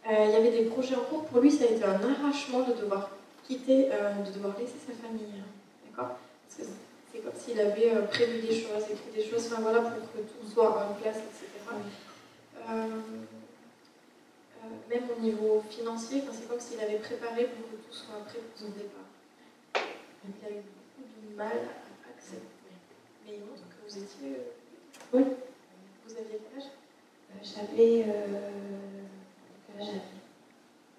Euh, il y avait des projets en cours. Pour lui, ça a été un arrachement de devoir quitter, euh, de devoir laisser sa famille. hein. D'accord? Parce que c'est comme s'il avait euh, prévu des choses, écrit des choses, enfin voilà, pour que tout soit en place, etc. Même au niveau financier, c'est comme s'il avait préparé pour tout soit prêt pour son départ. Il a eu beaucoup de mal à accepter. Mais il montre que vous étiez. euh, Oui. Vous aviez quel âge? Euh, J'avais. Euh... quel âge j'avais?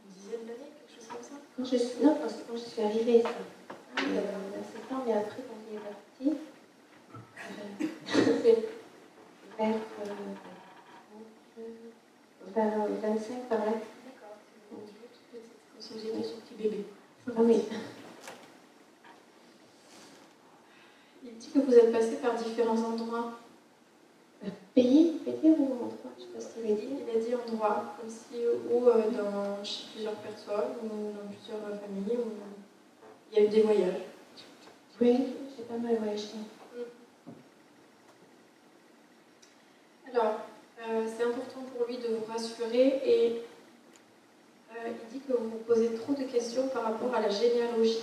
Une dizaine d'années, quelque chose comme ça? Quand je suis. Non, c'est quand je suis arrivée, ça. Ah, Euh, mais après, quand il est parti, euh, c'est <laughs> <laughs> vers euh, vers 25 par là. D'accord. Toute petite, Comme si vous étiez son petit bébé. Ah oui. Il dit que vous êtes passé par différents endroits. Pays, pays ou endroit? Je sais pas si tu Il a dit, il a dit endroits, comme si ou euh, dans chez plusieurs personnes ou dans plusieurs euh, familles. Ou... Il y a eu des voyages. Oui, j'ai pas mal voyagé. Alors, euh, c'est important pour lui de vous rassurer et euh, il dit que vous vous posez trop de questions par rapport à la généalogie.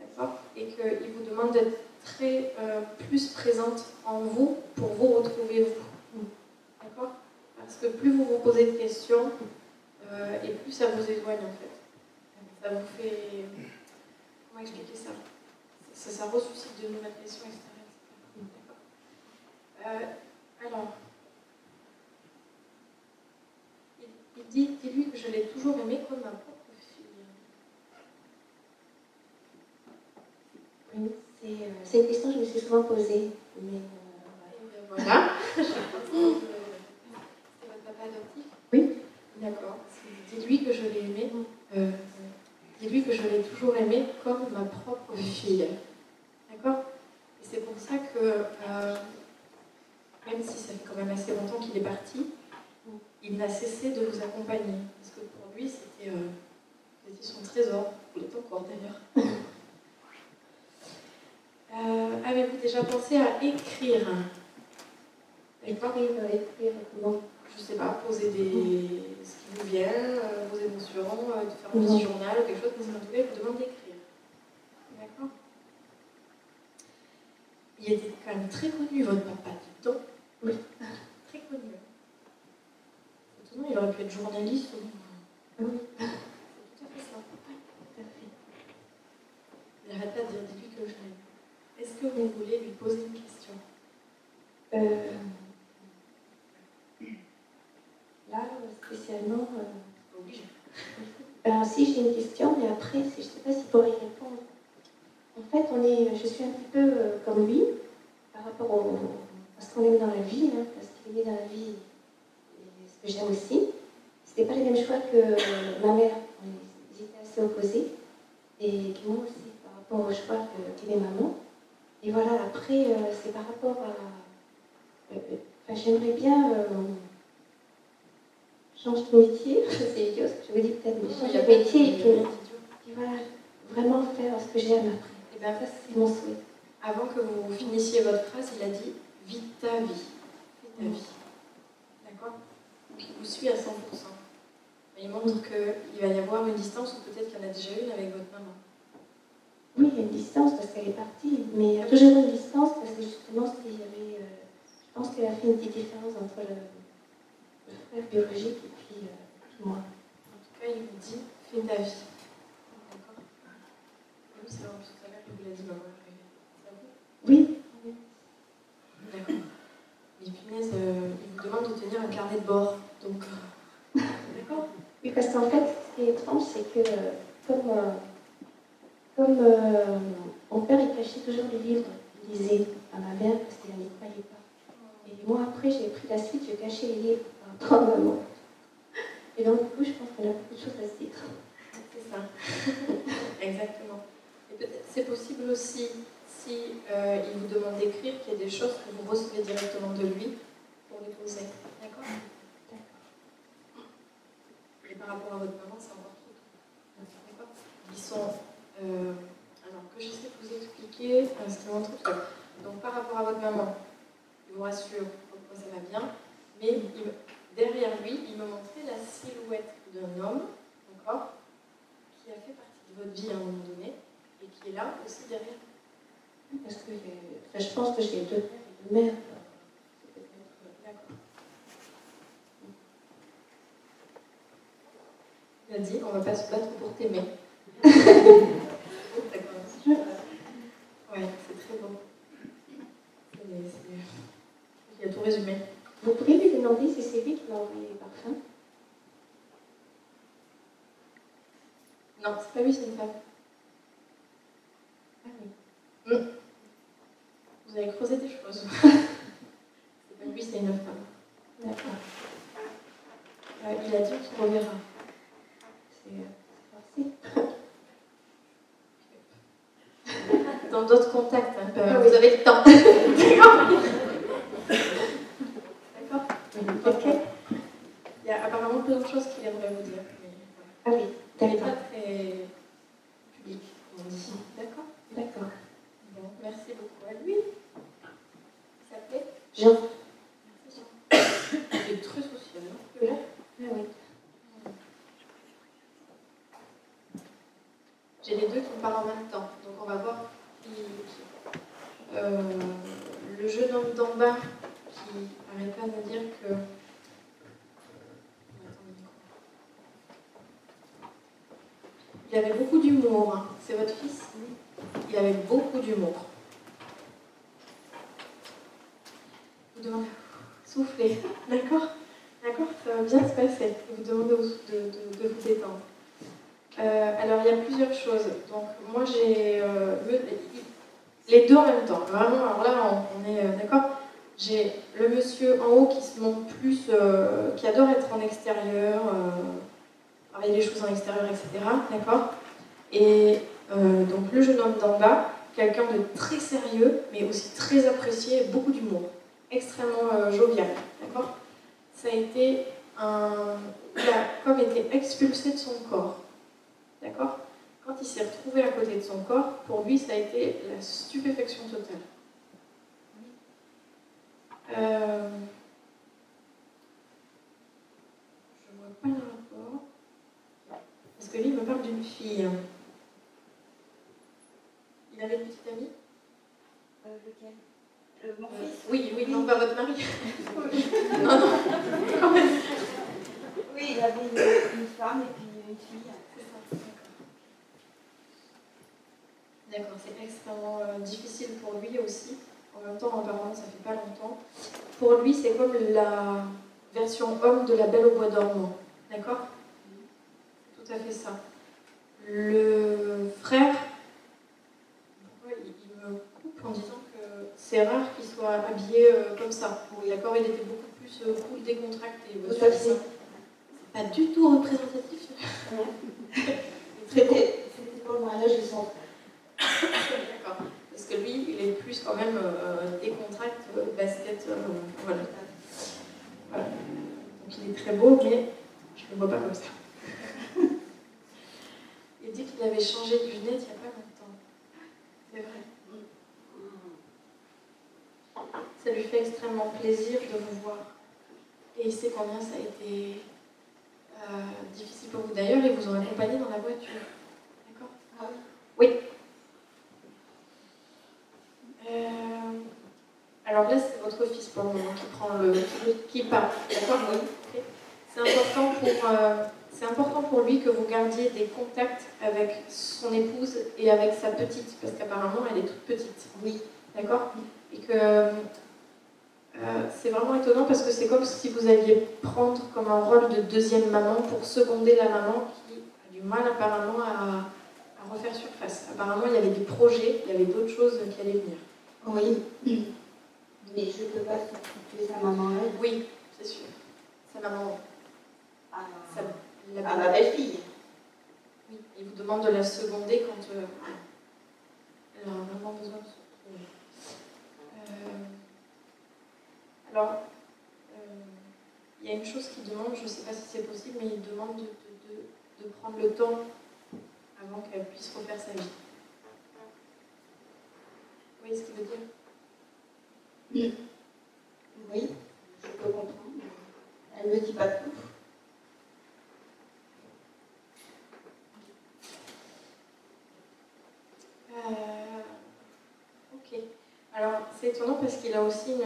D'accord Et qu'il vous demande d'être très euh, plus présente en vous pour vous retrouver vous. D'accord? Parce que plus vous vous posez de questions euh, et plus ça vous éloigne en fait. Ça vous fait. Comment expliquer ça? Ça, ça ressuscite de nouvelles questions, etc. etc. D'accord Euh, alors, il, il dit, dis-lui que je l'ai toujours aimé comme ma propre fille. Oui, c'est euh, c'est une question que je me suis souvent posée. Mais euh, Et ben voilà. <laughs> Euh, C'était votre papa adoptif? Oui. D'accord. Dis-lui que je l'ai aimé. euh, Dis-lui que je l'ai toujours aimé comme ma propre fille. D'accord? Et c'est pour ça que, euh, même si ça fait quand même assez longtemps qu'il est parti, il n'a cessé de vous accompagner. Parce que pour lui, c'était euh, son trésor. Vous l'êtes encore d'ailleurs. <laughs> Euh, Avez-vous déjà pensé à écrire? Écrire, écrire comment? Je sais pas, poser des... ce qui vous vient, euh, vos émotions, de faire un petit journal ou quelque chose, parce qu'en tout cas, il vous demande d'écrire. D'accord Il était quand même très connu, votre papa, du temps. Oui. Très connu. Étonnant, il aurait pu être journaliste ou... Oui. C'est tout à fait ça. Tout à fait. Il n'arrête pas de dire depuis que je l'aime. Est-ce que vous voulez lui poser une question? Euh, là, spécialement, euh, obligé. ben, si j'ai une question, mais après, je ne sais pas s'il pourrait y répondre. En fait, on est, je suis un petit peu euh, comme lui par rapport au, parce qu'on aime dans la vie, hein, parce qu'il est dans la vie, ce que j'aime aussi. C'était pas les mêmes choix que ma mère. Ils étaient assez opposés. Et que moi aussi, par rapport au choix que- qu'est maman. Et voilà, après, euh, c'est par rapport à. euh, euh, Enfin, j'aimerais bien. euh, changer de métier, <laughs> c'est idiot ce que je vous dis peut-être, mais changer de métier et puis, voilà, vraiment faire ce que j'aime après. Et bien, Ça, c'est mon souhait. avant que vous finissiez votre phrase, il a dit Vis ta vie. Vis ta vie. D'accord? Vous suit à 100%. Mais il montre qu'il va y avoir une distance, ou peut-être qu'il y en a déjà une avec votre maman. Oui, il y a une distance parce qu'elle est partie, mais il y a toujours une distance parce que justement, s'il y avait. euh, je pense qu'elle a fait une petite différence entre le, le frère biologique et puis, euh, puis moi. En tout cas, il vous dit Fais ta vie. D'accord? Oui, c'est vrai, tout à l'heure, il vous l'a dit, maman. Oui. Mais punaise, euh, il demande de tenir un carnet de bord. Donc, euh, d'accord oui parce qu'en fait, ce qui est étrange, c'est que euh, comme, comme euh, mon père, il cachait toujours les livres, il lisait à ma mère parce qu'elle n'y croyait pas. Et moi, après, j'ai pris la suite, j'ai caché les livres à maman. Et donc, du coup, je pense qu'on a beaucoup de choses à se dire. C'est ça. <laughs> Exactement. Et peut-être c'est possible aussi, si euh, il vous demande d'écrire, qu'il y a des choses que vous recevez directement de lui pour les poser. D'accord? Et par rapport à votre maman, c'est encore trop. D'accord? Ils sont. euh, alors que j'essaie de vous expliquer euh, ce qui montre que. Donc par rapport à votre maman, je vous rassure, pourquoi ça va bien, mais il derrière lui, il me montrait la silhouette d'un homme, d'accord qui a fait partie de votre vie à un moment donné et qui est là aussi derrière. Parce que enfin, je pense que j'ai deux pères et deux mères. Il a dit on va pas se battre pour t'aimer. <laughs> Ouais, c'est très c'est- Il a tout résumé. Vous pourriez lui demander si c'est lui qui m'a envoyé les parfums? Non, c'est pas lui, c'est une femme. Ah oui. Vous avez creusé des choses. c'est pas lui, c'est une femme. D'accord. Euh, il a dit qu'il reverra. C'est euh, c'est forcé. Contacts, hein, Ah vous oui. avez le temps. D'accord D'accord Ok. Il y a apparemment plein de choses qu'il aimerait vous dire. Mais Ah oui, il n'est d'accord. pas très public, comme on dit. D'accord D'accord. Bon, merci beaucoup à lui. Ça te plaît Jean. Merci Jean. Il est très social. hein. Là Ah oui. J'ai les deux qui me parlent en même temps, donc on va voir qui. qui- Euh, le jeune homme d'en bas qui n'arrête pas de me dire que. Attends, Nico. Il avait C'est votre fils Il avait beaucoup d'humour. Vous demandez. Soufflez. <laughs> D'accord D'accord Ça va bien se passer. Vous demande de, de- vous détendre. Euh, alors, il y a plusieurs choses. Donc, moi, j'ai euh, le- les deux en même temps. Vraiment, alors là, on, est euh, d'accord. J'ai le monsieur en haut qui se montre plus, qui adore être en extérieur, travailler les choses en extérieur, etc. D'accord Et euh, donc, le jeune homme d'en bas, quelqu'un de très sérieux, mais aussi très apprécié, beaucoup d'humour, extrêmement euh, jovial. D'accord? Ça a été un. Il a comme été expulsé de son corps. D'accord? Quand il s'est retrouvé à côté de son corps, pour lui, ça a été la stupéfaction totale. Euh, Je vois pas le rapport. Parce que lui, il me parle d'une fille. Il avait une petite amie Euh, lequel Euh, Mon fils Oui, oui, non, pas votre mari. <laughs> non, non, quand même. Oui, il avait une, une femme et puis une fille. D'accord. C'est extrêmement euh, difficile pour lui aussi. En même temps, apparemment, ça fait pas longtemps. Pour lui, c'est comme la version homme de la Belle au bois dormant. D'accord? Tout à fait ça. Le frère, pourquoi il, il me coupe en disant que c'est rare qu'il soit habillé euh, comme ça. D'accord Il était beaucoup plus euh, cool, décontracté. Vous Tout savez à fait. ça. C'est pas du tout représentatif. <laughs> C'était pour le mariage de son frère. D'accord. Parce que lui, il est plus quand même euh, décontracté, euh, basket, euh, voilà. Voilà. Donc il est très beau, mais je ne le vois pas comme ça. <laughs> il dit qu'il avait changé de lunettes il n'y a pas longtemps. C'est vrai. Ça lui fait extrêmement plaisir de vous voir. Et il sait combien ça a été euh, difficile pour vous. D'ailleurs, il vous ont accompagné dans la voiture. D'accord Ah oui. Euh, alors là, c'est votre fils pour le moment qui prend le qui, qui part. D'accord Oui. C'est important pour euh, c'est important pour lui que vous gardiez des contacts avec son épouse et avec sa petite, parce qu'apparemment elle est toute petite. Oui. D'accord? Et que euh, c'est vraiment étonnant parce que c'est comme si vous alliez prendre comme un rôle de deuxième maman pour seconder la maman qui a du mal apparemment à, à refaire surface. Apparemment, il y avait des projets, il y avait d'autres choses qui allaient venir. Oui. Mais je ne peux pas substituer sa maman elle. Oui, c'est sûr. Sa maman, à, sa, la à ma belle-fille. Oui, il vous demande de la seconder quand euh, elle a vraiment besoin de se retrouver. Euh, alors, euh, il y a une chose qu'il demande, je ne sais pas si c'est possible, mais il demande de, de- de- de prendre le temps avant qu'elle puisse refaire sa vie. Vous voyez ce qu'il veut dire? Oui, je peux comprendre. Elle ne me dit pas tout. Euh, ok. Alors, c'est étonnant parce qu'il a aussi une.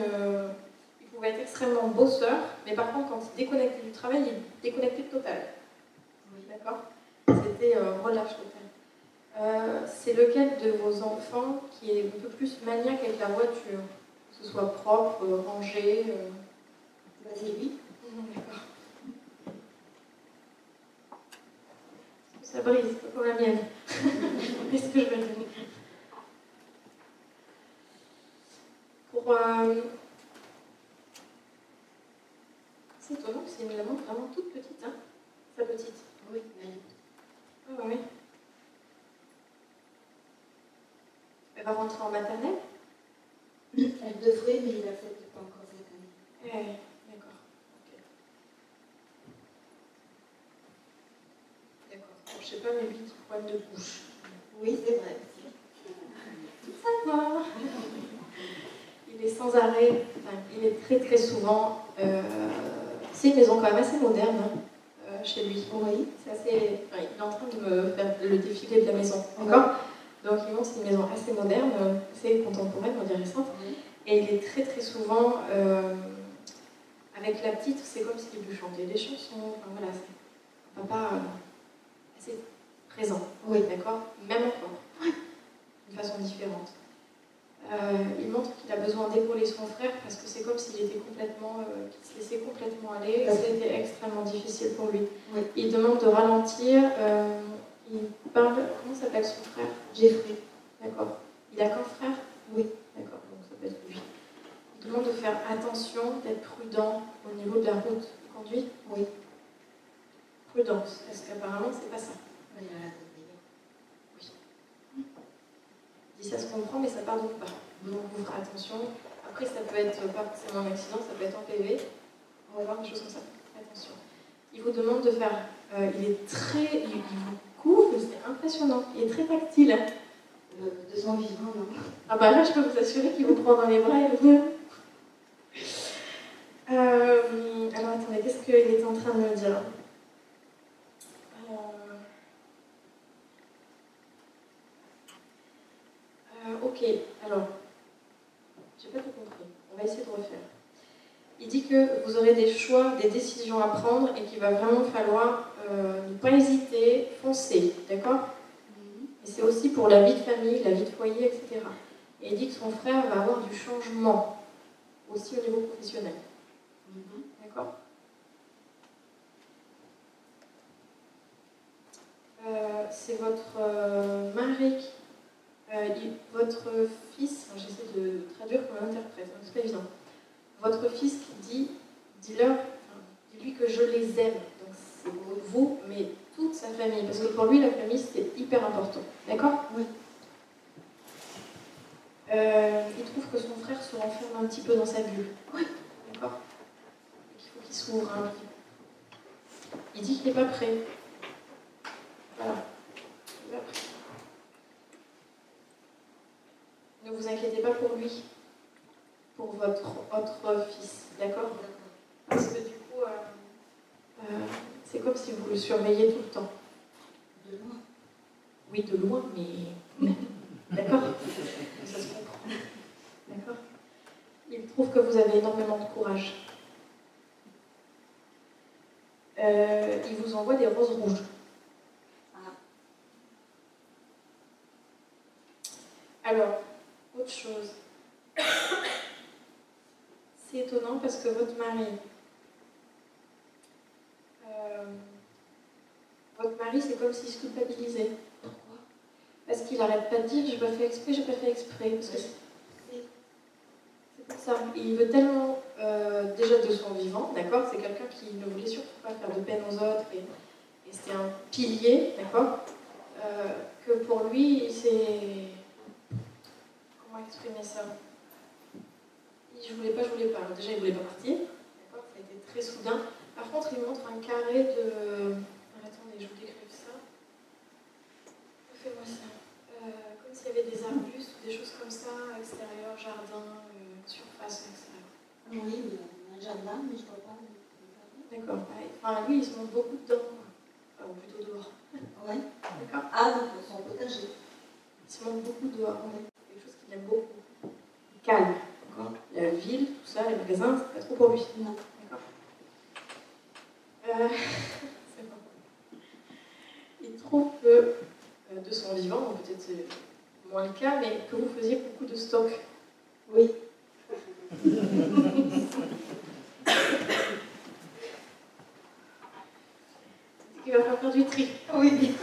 Pouvait être extrêmement bosseur, mais par contre, quand il déconnectait du travail, il déconnectait total. Oui. D'accord C'était euh, relâche total. Euh, c'est lequel de vos enfants qui est un peu plus maniaque avec la voiture? Que ce soit propre, euh, rangé euh, Vas-y, oui. Mhm, D'accord. Ça brise, pas comme la mienne. <laughs> Qu'est-ce que je vais donner? Pour. euh, C'est étonnant que c'est une maman vraiment toute petite, hein Sa petite. Oui, Ah oui. Elle va rentrer en maternelle? Elle devrait, mais il n'accepte pas encore cette année. Eh, D'accord. D'accord. Bon, je sais pas, mais lui qui pointe de bouche. Oui, c'est vrai. Ça va. Il est sans arrêt, enfin, il est très très souvent. euh, c'est une maison quand même assez moderne hein, euh, chez lui. Oui. C'est assez. enfin, il est en train de me faire le défilé de la maison. D'accord Donc il montre c'est une maison assez moderne, assez contemporaine, on dirait récente. Et il est très très souvent euh, avec la petite, c'est comme s'il lui chantait des chansons. Enfin, voilà, c'est un papa euh, assez présent. Oui. D'accord? Même encore. D'une façon différente. Euh, il montre qu'il a besoin d'épauler son frère parce que c'est comme s'il était complètement, euh, qu'il se laissait complètement aller. C'était extrêmement difficile pour lui. Oui. Il demande de ralentir. euh, il parle. Comment s'appelle son frère? Jeffrey. D'accord. Il a qu'un frère? Oui. D'accord, donc ça peut être lui. Il demande de faire attention, d'être prudent au niveau de la route conduite. Oui. Prudence, parce qu'apparemment, c'est pas ça. Il a la tête d'ailleurs. Il dit ça se comprend, mais ça pardonne pas. Donc attention. Après, ça peut être pas forcément un accident, ça peut être en PV. On va voir des choses comme ça. Attention. Il vous demande de faire. euh, il est très. Il, vous couvre, c'est impressionnant. Il est très tactile. Euh, de son vivant, non? Ah bah là, je peux vous assurer qu'il vous prend dans les bras et vous... Euh, alors attendez, qu'est-ce qu'il est en train de me dire Euh, euh, Ok, alors, j'ai pas tout compris. On va essayer de refaire. Il dit que vous aurez des choix, des décisions à prendre et qu'il va vraiment falloir euh, ne pas hésiter, foncer, d'accord? Et c'est aussi pour la vie de famille, la vie de foyer, etc. Et il dit que son frère va avoir du changement, aussi au niveau professionnel. D'accord? Euh, C'est votre euh, mari qui- Euh, votre fils, j'essaie de traduire comme un interprète, hein, c'est pas évident. Votre fils qui dit, dis-leur, dis-lui que je les aime. Donc c'est vous, mais toute sa famille, parce que pour lui la famille c'est hyper important. D'accord Oui. Euh, il trouve que son frère se renferme un petit peu dans sa bulle. Oui. D'accord Il faut qu'il s'ouvre peu. Il dit qu'il n'est pas prêt. Voilà. Il n'est pas prêt. Ne vous inquiétez pas pour lui, pour votre autre fils, d'accord? Parce que du coup, euh, euh, c'est comme si vous le surveillez tout le temps. De loin. Oui, de loin, mais. <laughs> D'accord? Ça se comprend. D'accord Il trouve que vous avez énormément de courage. Euh, il vous envoie des roses rouges. Ah. Alors, autre chose. C'est étonnant parce que votre mari. euh, votre mari, c'est comme s'il se culpabilisait. Pourquoi? Parce qu'il arrête pas de dire j'ai pas fait exprès, j'ai pas fait exprès. Parce que c'est pour ça. Il veut tellement, euh, déjà de son vivant, d'accord? C'est quelqu'un qui ne voulait surtout pas faire de peine aux autres et, et c'était un pilier, d'accord? Euh, Que pour lui, c'est. Comment exprimer ça? Je voulais pas, je voulais pas. Alors déjà, il voulait pas partir, d'accord Ça a été très soudain. Par contre, il montre un carré de. Attendez, je vous décrive ça. Fais-moi ça. Euh, comme s'il y avait des arbustes ou des choses comme ça, extérieur, jardin, euh, surface, extérieur. Oui, mais on a un jardin, mais je vois pas. D'accord. ouais. Enfin, lui, il se montre beaucoup dedans. Enfin, ou plutôt dehors. Ouais. D'accord Ah, donc son potager. Il se montre beaucoup dehors. ouais. Quelque chose qu'il aime beaucoup. Calme. D'accord La ville, tout ça, les magasins, c'est pas trop pour lui. Non. D'accord Euh, <laughs> c'est bon. Il trouve que, euh, de son vivant, peut-être c'est moins le cas, mais que vous faisiez beaucoup de stock. Oui. <laughs> Qu'il va falloir faire du tri. Oui. <laughs>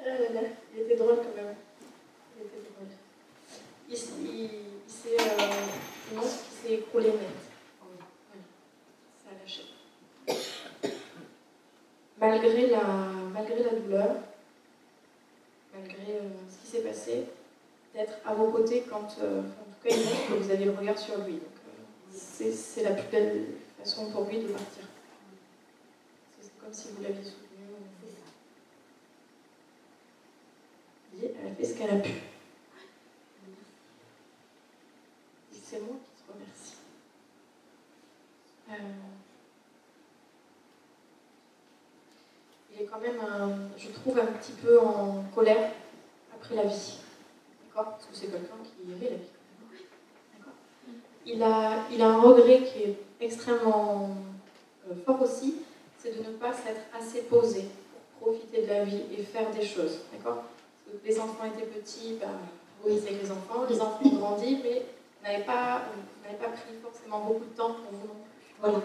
Ah là là, il était drôle quand même. Il était drôle. Il, s- il, il s'est. Euh, il montre qu'il s'est écroulé net. Voilà. Ça a lâché. Malgré la, malgré la douleur, malgré euh, ce qui s'est passé, d'être à vos côtés quand. euh, en tout cas, il montre que vous avez le regard sur lui. Euh, c'est, la plus belle façon pour lui de partir. C'est comme si vous l'aviez soutenu. Elle a fait ce qu'elle a pu. C'est moi qui te remercie. Euh, il est quand même, un- je trouve, un petit peu en colère après la vie. D'accord? Parce que c'est quelqu'un qui aimait la vie. il a, il a un regret qui est extrêmement euh, fort aussi, c'est de ne pas s'être assez posé pour profiter de la vie et faire des choses. D'accord? Les enfants étaient petits, bah, oui, c'est les enfants. Les enfants ont grandi, mais n'avaient pas, n'avaient pas pris forcément beaucoup de temps pour vous non plus. Voilà.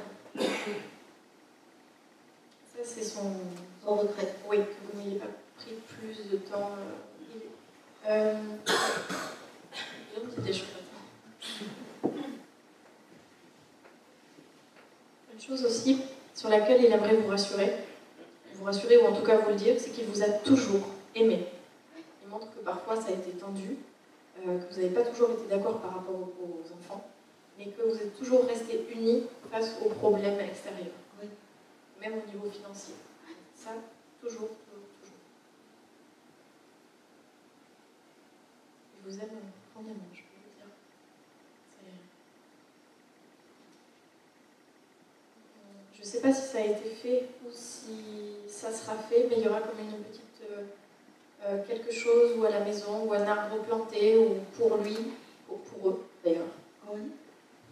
Ça, c'est son, Son retrait. oui, que vous n'ayez pas pris plus de temps. euh, euh, <coughs> des choses. Une chose aussi sur laquelle il aimerait vous rassurer, vous rassurer ou en tout cas vous le dire, c'est qu'il vous a toujours aimé. Il montre que parfois ça a été tendu, euh, que vous n'avez pas toujours été d'accord par rapport aux, aux enfants, mais que vous êtes toujours restés unis face aux problèmes extérieurs, Oui. même au niveau financier. Ça, toujours, toujours, toujours. Il vous aime profondément, je peux vous dire. Je ne sais pas si ça a été fait ou si ça sera fait, mais il y aura comme une petite euh, euh, quelque chose ou à la maison ou un arbre planté ou pour lui ou pour eux d'ailleurs. Oui?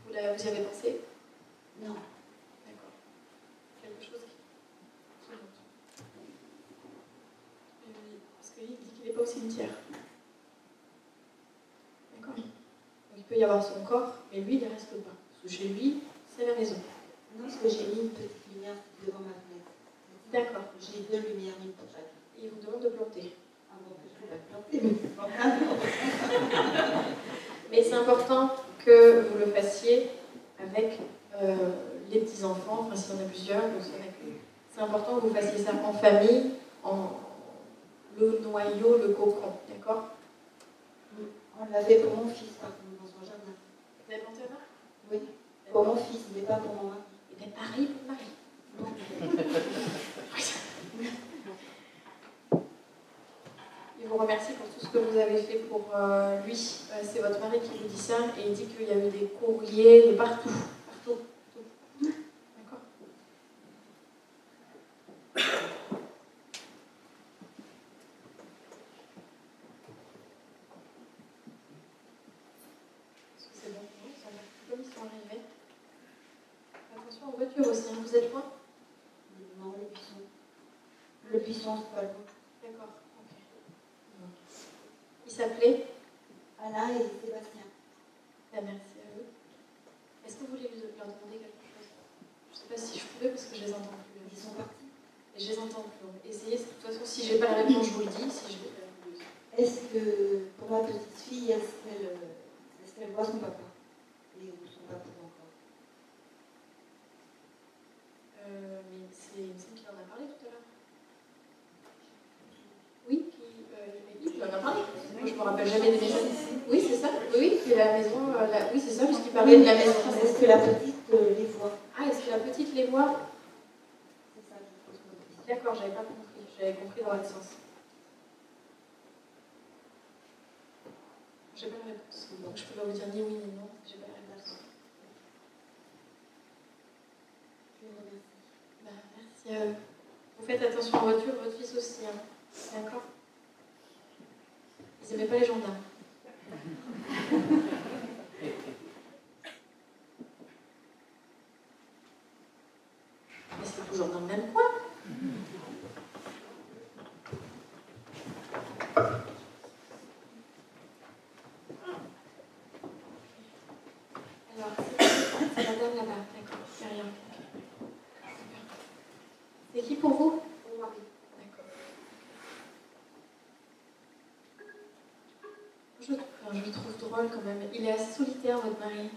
Vous, vous y avez pensé? Non. D'accord. Quelque chose qui. qui monte. Et oui, Parce qu'il dit qu'il n'est pas au cimetière. D'accord? Il peut y avoir son corps, mais lui, il ne reste pas. Parce que chez lui, c'est la maison. Non, parce que j'ai mis une petite lumière devant ma fenêtre. D'accord. J'ai deux lumières, une pour chaque. il vous demande de planter. Ah bon, je vais la planter, mais c'est. <laughs> Mais important que vous le fassiez avec euh, les petits-enfants, enfin s'il y en a plusieurs. C'est important que vous fassiez ça en famille, en le noyau, le cocon, d'accord? On l'avait pour mon fils, par contre, dans son jardin. Vous avez Oui, pour mon fils, mais pas pour mon mari. Eh bien, pareil pour Marie. Il <laughs> vous remercie pour tout ce que vous avez fait pour euh, lui. Euh, c'est votre mari qui vous dit ça et il dit qu'il y a eu des courriers de partout. D'accord Est-ce que c'est bon Oui, ça va. Comme ils sont arrivés. Attention aux voitures aussi, hein. vous êtes loin Non, le buisson. Le buisson, c'est pas loin. D'accord, ok. Il s'appelait Alain et Sébastien. Ah, Merci à eux. Est-ce que vous voulez lui- leur demander quelque chose Je ne sais pas si je pouvais parce que je les entends plus. Ils sont partis. Et je les entends plus. Essayez, de toute façon, si j'ai pas la réponse, je vous le dis. Si je l'ai pas, je vous le dis. Est-ce que pour ma petite fille, est-ce qu'elle euh, est-ce qu'elle voit son papa Et ou son papa encore Euh, mais c'est il me semble qu'il en a parlé tout à l'heure. Oui, qui, euh, il il en a parlé. Moi, je me rappelle jamais des maisons. Oui, c'est ça. Oui, oui, c'est la maison. euh, la- Oui, c'est ça, puisqu'il parlait de la maison. Est-ce que la petite euh, les voit Ah, est-ce que la petite les voit C'est ça, je. D'accord, j'avais pas compris. J'avais compris dans l'autre sens. J'ai pas la réponse. Donc je peux pas vous dire ni oui ni non. J'ai pas la réponse. Je les remercie. Bah, merci à. Vous faites attention en voiture, votre fils aussi. hein. D'accord? Ils aimaient pas les gendarmes. Mais c'est toujours dans le même coin. Alors, c'est c'est la dame là-bas, d'accord, derrière. Ok. Super. C'est qui pour vous Mon mari. D'accord. Je, enfin, quand même. Il est assez solitaire, votre mari.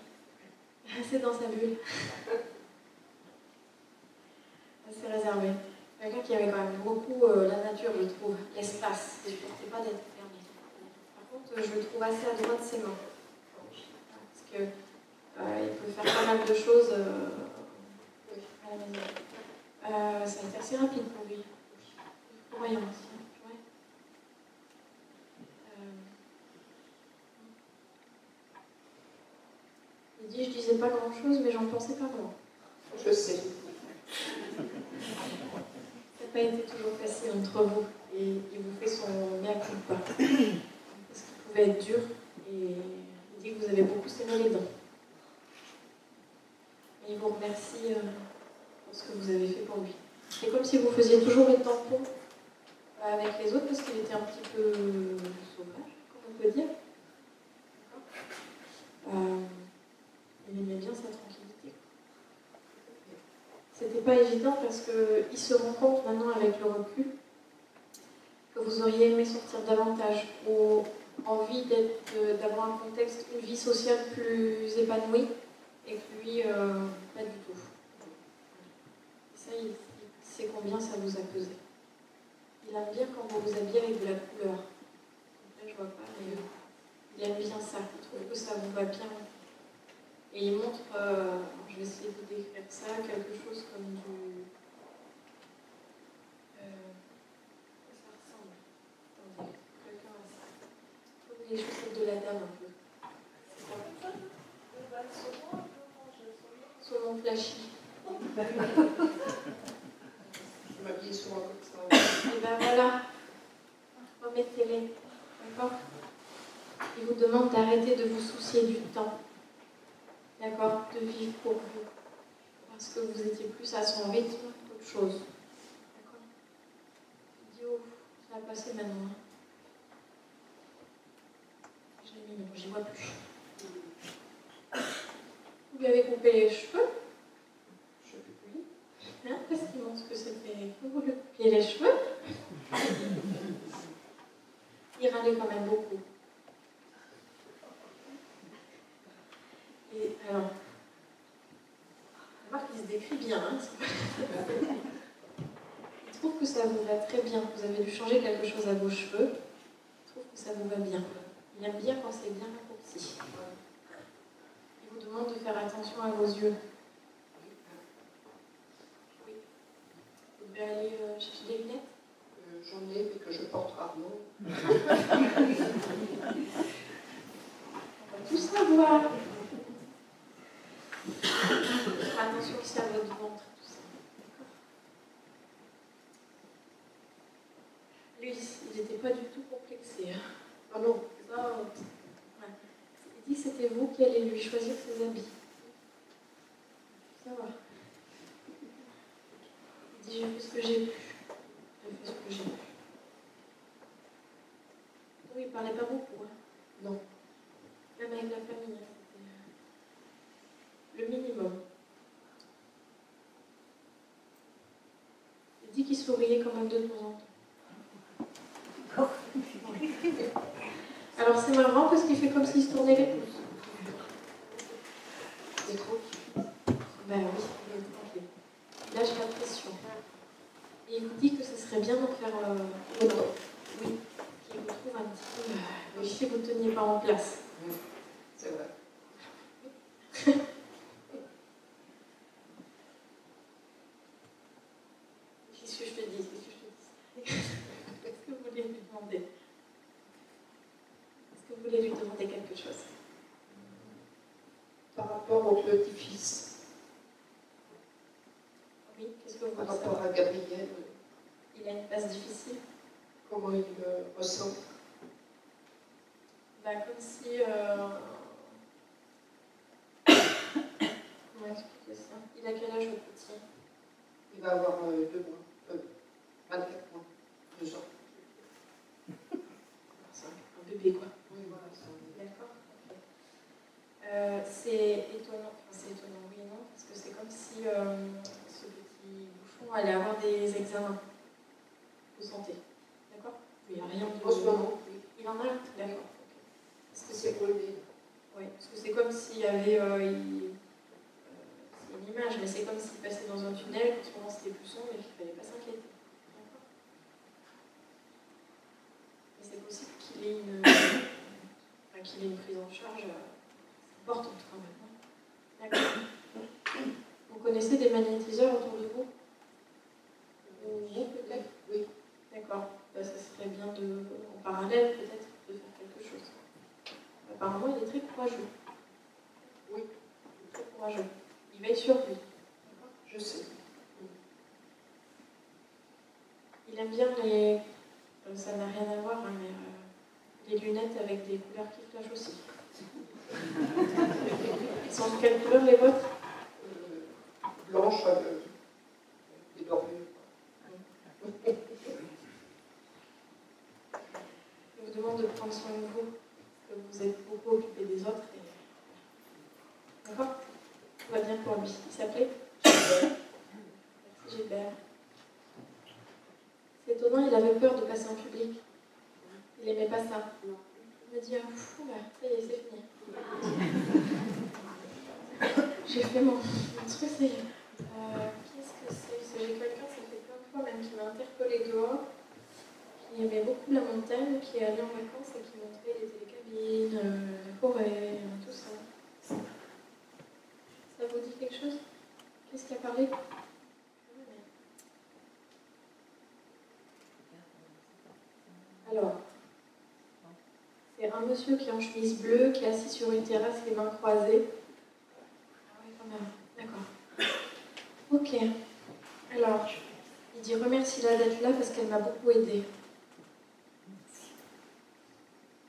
Assez dans sa bulle. <laughs> Assez réservé. Quelqu'un qui aimait quand même beaucoup euh, la nature, je trouve. L'espace. Il ne supportait pas d'être fermé. Par contre, je le trouve assez à droite de ses mains. Parce que euh, il peut faire pas mal de choses euh, à la maison. Euh, ça a été assez rapide pour lui. Voyons aussi. Ouais. Euh, il dit je disais pas grand chose, mais j'en pensais pas moins. Je sais. Ça n'a pas été toujours facile entre vous et il vous fait son mea culpa. Parce qu'il pouvait être dur et il dit que vous avez beaucoup serré les dents. Et il vous remercie euh, pour ce que vous avez fait pour lui. C'est comme si vous faisiez toujours les tampons euh, avec les autres parce qu'il était un petit peu sauvage, comme on peut dire. D'accord Euh, Il aimait bien sa tranquillité. C'était pas évident parce qu'il se rend compte maintenant avec le recul que vous auriez aimé sortir davantage ou envie d'avoir un contexte, une vie sociale plus épanouie et que lui, euh, pas du tout. Et ça, il, sait combien ça vous a pesé. Il aime bien quand vous vous habillez avec de la couleur. Là, je vois pas, mais il aime bien ça. Il trouve que ça vous va bien. Et il montre, euh, je vais essayer de vous décrire ça, quelque chose comme du. Euh, ça ressemble? Attendez, quelqu'un a ça. Comme les chaussettes de la dame un peu. C'est ça Saumon flashy. Je m'habille souvent comme ça. Et ben voilà, remettez-les. D'accord? Il vous demande d'arrêter de vous soucier du temps. D'accord De vivre pour vous. Parce que vous étiez plus à son rythme qu'autre chose. D'accord Il dit, oh, ça va passer maintenant. hein. Je l'ai mis, mais j'y vois plus. Vous lui avez coupé les cheveux? Je fais plus. Hein, parce qu'il montre que c'était. Vous lui coupiez les cheveux. <laughs> parlé quand même beaucoup. Et alors, remarque qu'il se décrit bien. Hein, <laughs> il trouve que ça vous va très bien. Vous avez dû changer quelque chose à vos cheveux. Il trouve que ça vous va bien. Il aime bien quand c'est bien raccourci. Il vous demande de faire attention à vos yeux. Oui. Vous devez aller euh, chercher des lunettes? Euh, J'en ai, mais que je porte rarement. <laughs> On va tout savoir. Attention aussi à votre ventre, tout ça. D'accord Lui, il n'était pas du tout complexé. hein. Ah non, Ça, euh, ouais. Il dit que c'était vous qui allez lui choisir ses habits. Ça va. Il dit j'ai fait ce que j'ai pu. J'ai fait ce que j'ai pu. Oui, il parlait pas beaucoup. Hein. non. Même avec la famille, hein, le minimum. Il dit qu'il souriait quand même de temps en temps. <laughs> Alors c'est marrant parce qu'il fait comme s'il se tournait les pouces. C'est trop. Ben oui, il lâche la pression. Et il vous dit que ce serait bien d'en faire euh, autant. Oui, qu'il vous trouve un petit peu. Euh, si vous ne teniez pas en place. C'est vrai. Qu'est-ce que je te dis Qu'est-ce que je te dis Est-ce que vous voulez lui demander Est-ce que vous voulez lui demander quelque chose Par rapport au petit-fils, Oui, qu'est-ce que vous par voulez rapport savoir à Gabriel, Il a une phase difficile comment il le ressent bah, Comme si. Euh... Comment expliquer ça Il a quel âge le petit Il va avoir euh, deux mois, euh, 24 mois, deux ans. C'est un bébé quoi. Oui, voilà, ça. D'accord. ok. Euh, c'est étonnant, enfin, c'est étonnant, oui et non, parce que c'est comme si euh, ce petit bouchon allait avoir des examens de santé. D'accord Il n'y a rien de. En ce moment, oui. Il en a un D'accord. ok. Parce que C'est c'est pour lui. oui, parce que c'est comme s'il y avait. euh, il- euh, c'est une image, mais c'est comme s'il passait dans un tunnel, qu'en ce moment c'était plus sombre et qu'il ne fallait pas s'inquiéter. D'accord Mais c'est possible qu'il ait une. Qu'il ait une prise en charge euh, importante quand même. hein. Vous connaissez des magnétiseurs autour de vous Ou vous peut-être Oui. D'accord. Bah, ça serait bien de, en parallèle peut-être, de faire quelque chose. Apparemment, il est très courageux. Oui. Il est très courageux. Il veille sur lui. Je sais. Il aime bien les. euh, Ça n'a rien à voir, hein, mais euh, les lunettes avec des couleurs qui flashent aussi. Ils sont de quelle couleur les vôtres Euh, blanche, euh, des dormures. Il vous demande de prendre soin de vous, parce que occupé des autres. et- D'accord Tout va bien pour lui. Il s'appelait Gilbert. C'est étonnant, il avait peur de passer en public. Il n'aimait pas ça. Il m'a dit, ah, fou, ça y est, c'est fini. J'ai fait mon, truc, ça y est. Euh, Qu'est-ce que c'est? J'ai quelqu'un, ça fait plein de fois même, qui m'a interpellé dehors, qui aimait beaucoup la montagne, qui est allé en vacances et qui montrait les télécabines, euh, la forêt, euh, tout ça. Ça vous dit quelque chose? Qu'est-ce qui a parlé? Alors, c'est un monsieur qui est en chemise bleue, qui est assis sur une terrasse, les mains croisées. Ah oui, quand même. D'accord. Ok. Alors, il dit remercie-la d'être là parce qu'elle m'a beaucoup aidé.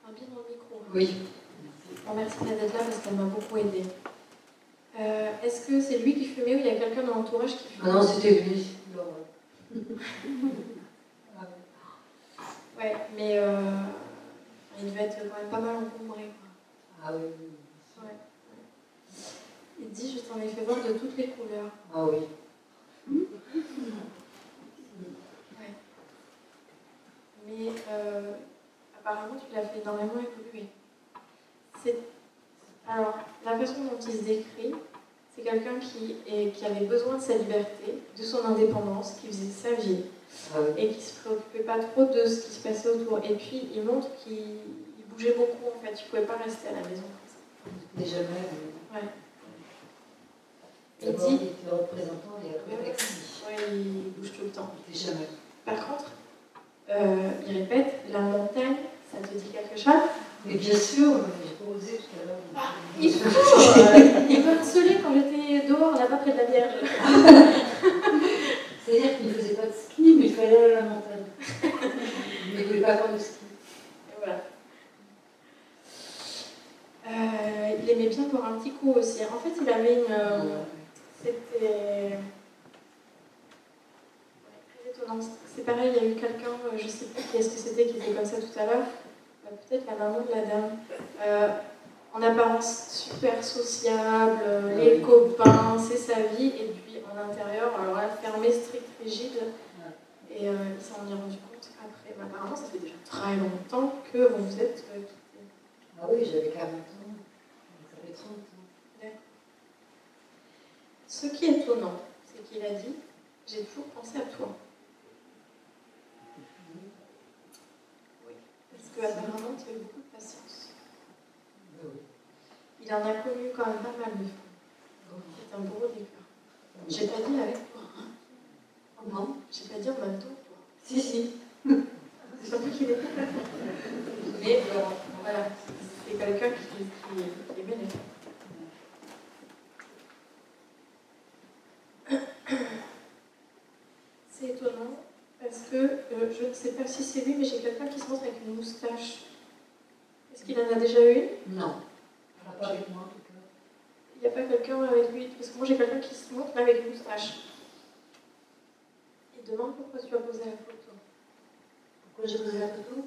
Parle bien dans Oui. Remercie-la d'être là parce qu'elle m'a beaucoup aidé. Euh, Est-ce que c'est lui qui fumait ou il y a quelqu'un dans l'entourage qui fumait? Ah non, c'était lui. <laughs> Ouais, mais euh, il devait être quand même pas mal encombré. quoi. Ah oui. Ouais. Il dit Je t'en ai fait voir de toutes les couleurs. Ah oui. Mais euh, apparemment, tu l'as fait énormément évoluer. Alors, la façon dont il se décrit, c'est quelqu'un qui, est- qui avait besoin de sa liberté, de son indépendance, qui faisait sa vie Ah oui. et qui se préoccupait pas trop de ce qui se passait autour. Et puis, il montre qu'il il bougeait beaucoup, en fait. Il pouvait pas rester à la maison comme ça. Déjà même. Ouais. Il dit... il était représentant et après Ouais, taxi. ouais, il bouge tout le temps. Déjà même. Par contre, euh, il répète, la montagne, ça te dit quelque chose? Mais bien sûr, mais osé tout à l'heure. Ah, Il faut euh, Il m'a harcelé quand j'étais dehors, là-bas, près de la Vierge. <laughs> C'est-à-dire qu'il ne faisait pas de ski, mais il fallait aller à la montagne. mais il ne voulait pas faire de ski. Et voilà. Euh, il aimait bien boire un petit coup aussi. En fait, il avait une... euh, C'était... ouais, très étonnant. C'est pareil, il y a eu quelqu'un, je sais plus qui est-ce que c'était, qui était comme ça tout à l'heure. Peut-être la maman de la dame. Euh, en apparence super sociable, euh, les copains, c'est sa vie. Et puis en intérieur, alors là, fermé, strict, rigide. Et euh, il s'en est rendu compte après. Mais apparemment, ça fait déjà très longtemps que vous vous êtes quittés. Ah oui, j'avais 40 ans. Ça fait 30 ans. Ce qui est étonnant, c'est qu'il a dit J'ai toujours pensé à toi. Oui, parce qu'apparemment, tu as eu beaucoup de patience. Il en a connu quand même pas mal de fois. C'est un beau décor. J'ai pas dit avec toi. hein. Non J'ai pas dit en même temps toi. Si, si. C'est pas moi qui l'ai dit. Mais euh, voilà, c'est quelqu'un qui, qui, qui aimait les femmes. C'est étonnant parce que euh, je ne sais pas si c'est lui, mais j'ai quelqu'un qui se montre avec une moustache. Est-ce qu'il en a déjà eu une? Non. Pas avec moi, en tout cas. Il n'y a pas quelqu'un avec lui Parce que moi j'ai quelqu'un qui se montre mais avec une moustache. Il demande pourquoi tu as posé la photo. Pourquoi j'ai posé la photo?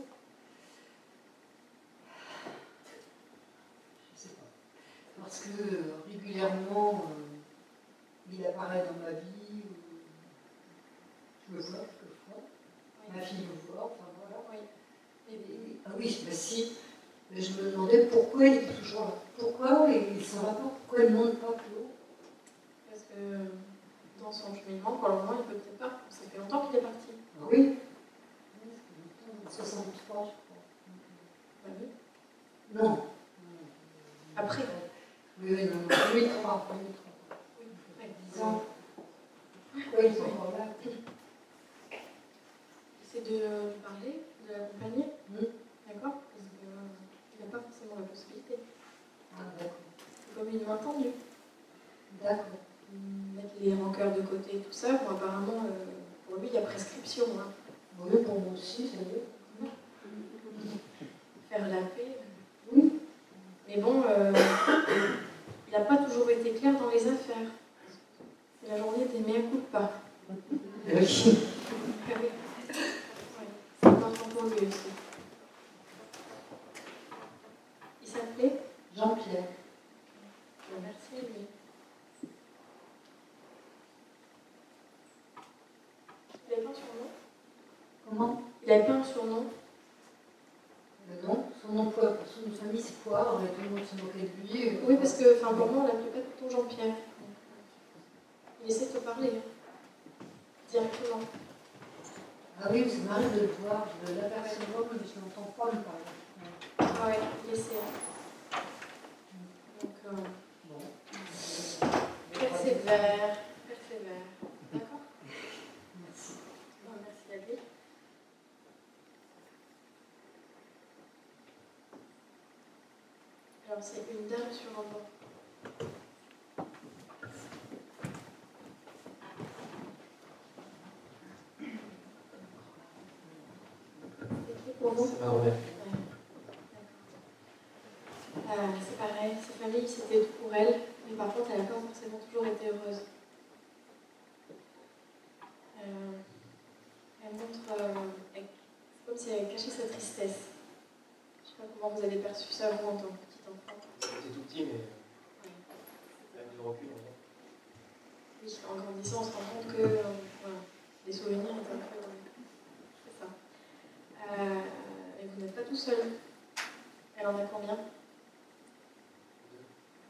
Je sais pas. Parce que euh, régulièrement, euh, il apparaît dans ma vie. ou Je le vois. Ma fille le voit, enfin voilà. Oui. Et- ah oui, bah si. Mais je me demandais pourquoi il est toujours là. Pourquoi il ne s'en va pas Pourquoi il ne monte pas plus haut Parce que dans son cheminement, pour le moment, il peut peut-être pas. Ça fait longtemps qu'il est parti. Ah oui. Oui, ça fait longtemps, 63, je crois. Bah oui. Non. Après. Oui, oui, non, 2003. 2003. Oui. Ouais. 10 ans. Pourquoi ils sont encore là C'est de parler, de l'accompagner. D'accord? Parce qu'il n'a pas forcément la possibilité. Ah, d'accord. C'est comme une main tendue. D'accord. Mettre les rancœurs de côté et tout ça, bon, apparemment, euh, pour lui, il y a prescription. hein. Oui, pour moi aussi, ça y est. Faire la paix. euh. Oui. Mais bon, euh, il n'a pas toujours été clair dans les affaires. C'est la journée des mea culpa. Oui. Ah oui. Ouais. C'est important pour lui aussi. Il s'appelait Jean-Pierre. Merci à lui. Il n'avait pas un surnom Comment Il n'avait pas un surnom Le nom Son nom, quoi Son nom de famille, c'est quoi Tout le monde se moquait de lui. euh, Oui, parce que enfin, pour moi, on l'appelait pas tout le temps Jean-Pierre. Il essaie de te parler, hein, directement. Ah oui, c'est marrant de le voir, de l'apercevoir, mais je n'entends pas me parler. Ah ouais, il essaie. Donc, euh, Bon. persévère, persévère. D'accord Merci. Bon, Merci à lui. Alors, c'est une dame sur un banc. C'est. Euh, c'est pareil, sa famille c'était pour elle, mais par contre elle n'a pas forcément toujours été heureuse. Euh, elle montre, euh, elle- comme si elle cachait sa tristesse. Je ne sais pas comment vous avez perçu ça vous en tant que petit mais Oui. avec du recul. on. Oui, en grandissant, on se rend compte que euh, voilà, les souvenirs un peu. C'est ça. Euh, et vous n'êtes pas tout seul. Elle en a combien?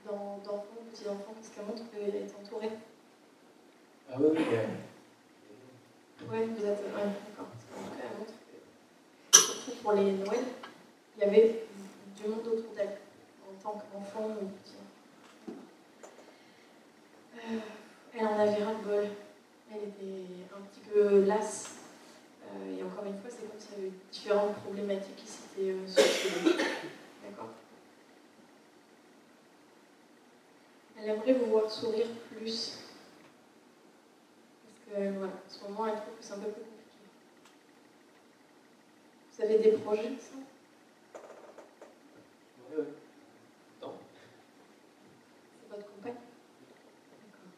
Dans- D'enfants, petits-enfants, parce qu'elle montre qu'elle est entourée. Ah oui, oui. euh, Ouais, vous êtes. Ouais, d'accord. Parce qu'en tout cas, elle montre que, surtout pour les Noëls, il y avait du monde autour d'elle, en tant qu'enfant ou petit. Euh, elle en avait ras-le-bol. Elle était un petit peu lasse. Euh, et encore une fois, c'est comme s'il y avait différentes problématiques qui s'étaient euh, succédées. D'accord Elle aimerait vous voir sourire plus. Parce que, voilà, en ce moment, elle trouve que c'est un peu plus compliqué. Vous avez des projets, ça? Oui, oui. Non. C'est votre compagne? D'accord.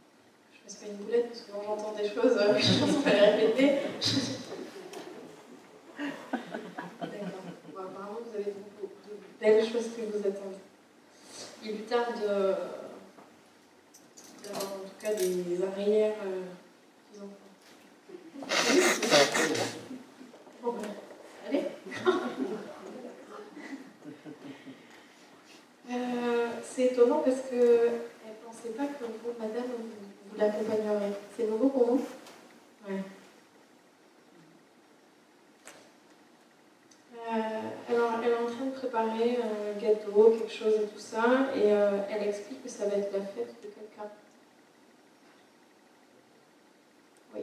Je fasse pas une boulette parce que quand j'entends des choses, euh, <laughs> je pense pas les répéter. D'accord. Bon, apparemment, vous avez beaucoup de belles choses que vous attendez. Il euh, d'avoir en tout cas des arrières euh, petits-enfants. Bon, ben, allez. Euh, c'est étonnant parce que elle pensait pas que vous, madame, vous, l'accompagneriez. C'est nouveau pour vous? Ouais. Euh, alors, elle est en train de préparer un gâteau, quelque chose et tout ça, et euh, elle explique que ça va être la fête de quelqu'un. Oui.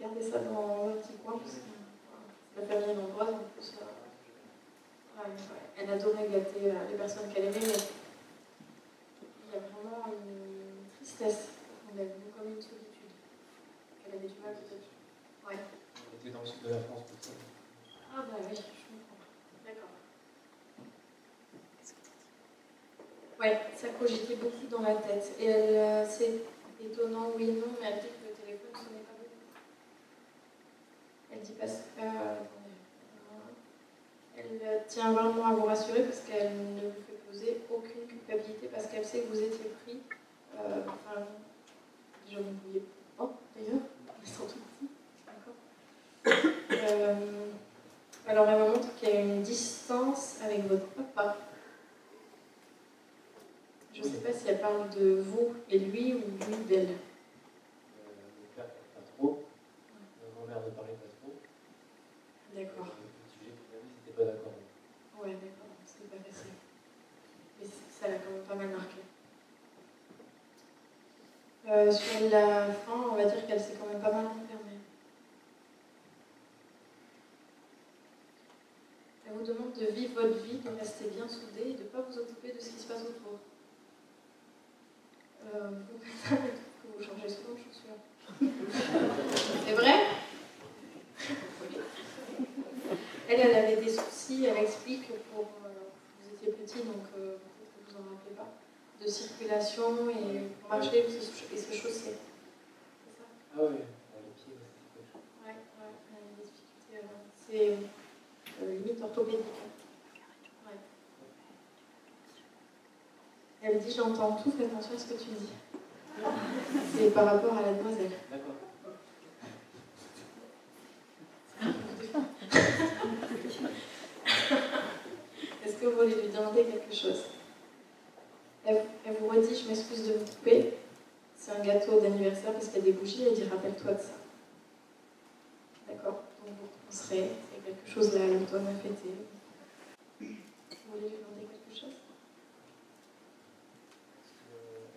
Gardez ça dans un petit coin, parce que la famille nombreuse, en plus. Ouais, ouais. Elle adorait gâter euh, les personnes qu'elle aimait, mais il y a vraiment une tristesse en elle, comme une solitude. Elle avait du mal peut-être. Ouais. On était dans le sud de la France pour ça. Ah bah oui, je comprends. D'accord. Ouais, ça cogitait beaucoup dans la tête. Et elle, euh, c'est étonnant, oui et non, mais elle dit que le téléphone sonnait. Elle dit parce que... euh, attendez. Elle euh, tient vraiment à vous rassurer parce qu'elle ne vous fait poser aucune culpabilité parce qu'elle sait que vous étiez pris. Euh, enfin, déjà vous ne pouviez pas d'ailleurs, mais petit. D'accord. Euh, alors elle me montre qu'il y a une distance avec votre papa. Je ne sais pas si elle parle de vous et lui ou lui d'elle. Euh, mon père ne pas trop. Ma grand-mère ne parlait pas trop. D'accord. Le sujet c'était pas d'accord. Ouais, d'accord, c'est pas facile. Mais ça l'a quand même pas mal marqué. Euh, sur la fin, on va dire qu'elle s'est quand même pas mal enfermée. Elle vous demande de vivre votre vie, de rester bien soudée et de ne pas vous occuper de ce qui se passe autour. Euh, vous, <laughs> vous changez souvent de chaussures. <laughs> C'est vrai Elle, elle avait des soucis, elle explique que pour, euh, vous étiez petit, donc euh, peut-être que vous en rappelez pas, de circulation et pour marcher et se, chausser. C'est ça? Ah oui, les pieds, chaud. Ouais, ouais, elle a des difficultés. C'est euh, limite orthopédique. Ouais. Elle dit J'entends tout, fais attention à ce que tu dis. C'est par rapport à la demoiselle. D'accord. Est-ce que vous voulez lui demander quelque chose elle, elle vous redit, je m'excuse de vous couper, c'est un gâteau d'anniversaire parce qu'il y a des bougies, elle dit, rappelle-toi de ça. D'accord Donc vous penserez, c'est quelque chose là à l'automne à fêter. Vous voulez lui demander quelque chose?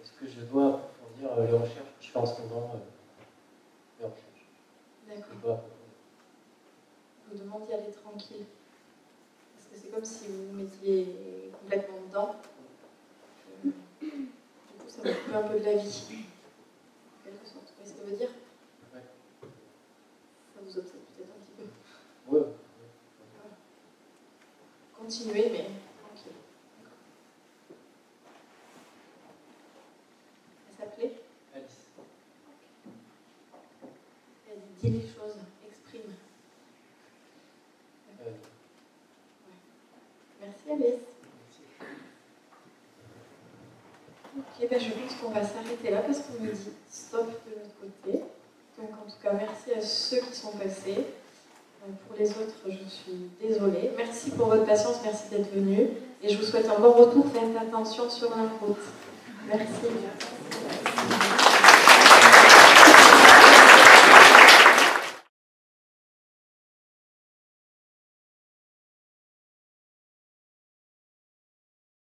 Est-ce que, je dois approfondir euh, les recherches? Que je fais en ce moment euh, Les recherches. D'accord. vous demande d'y aller tranquille. Que c'est comme si vous vous mettiez complètement dedans. Du coup, ça vous coupe un peu de la vie. En quelque sorte. Vous voyez ce que ça veut dire Ouais. Ça vous obsède peut-être un petit peu. Ouais. ouais. Continuez, mais tranquille. Elle s'appelait Alice. Elle dit dis les choses, exprime. Euh, Ok, ben je pense qu'on va s'arrêter là parce qu'on me dit stop de notre côté. Donc en tout cas, merci à ceux qui sont passés. Donc pour les autres, je suis désolée. Merci pour votre patience, merci d'être venu. Et je vous souhaite un bon retour. Faites attention sur la route. Merci.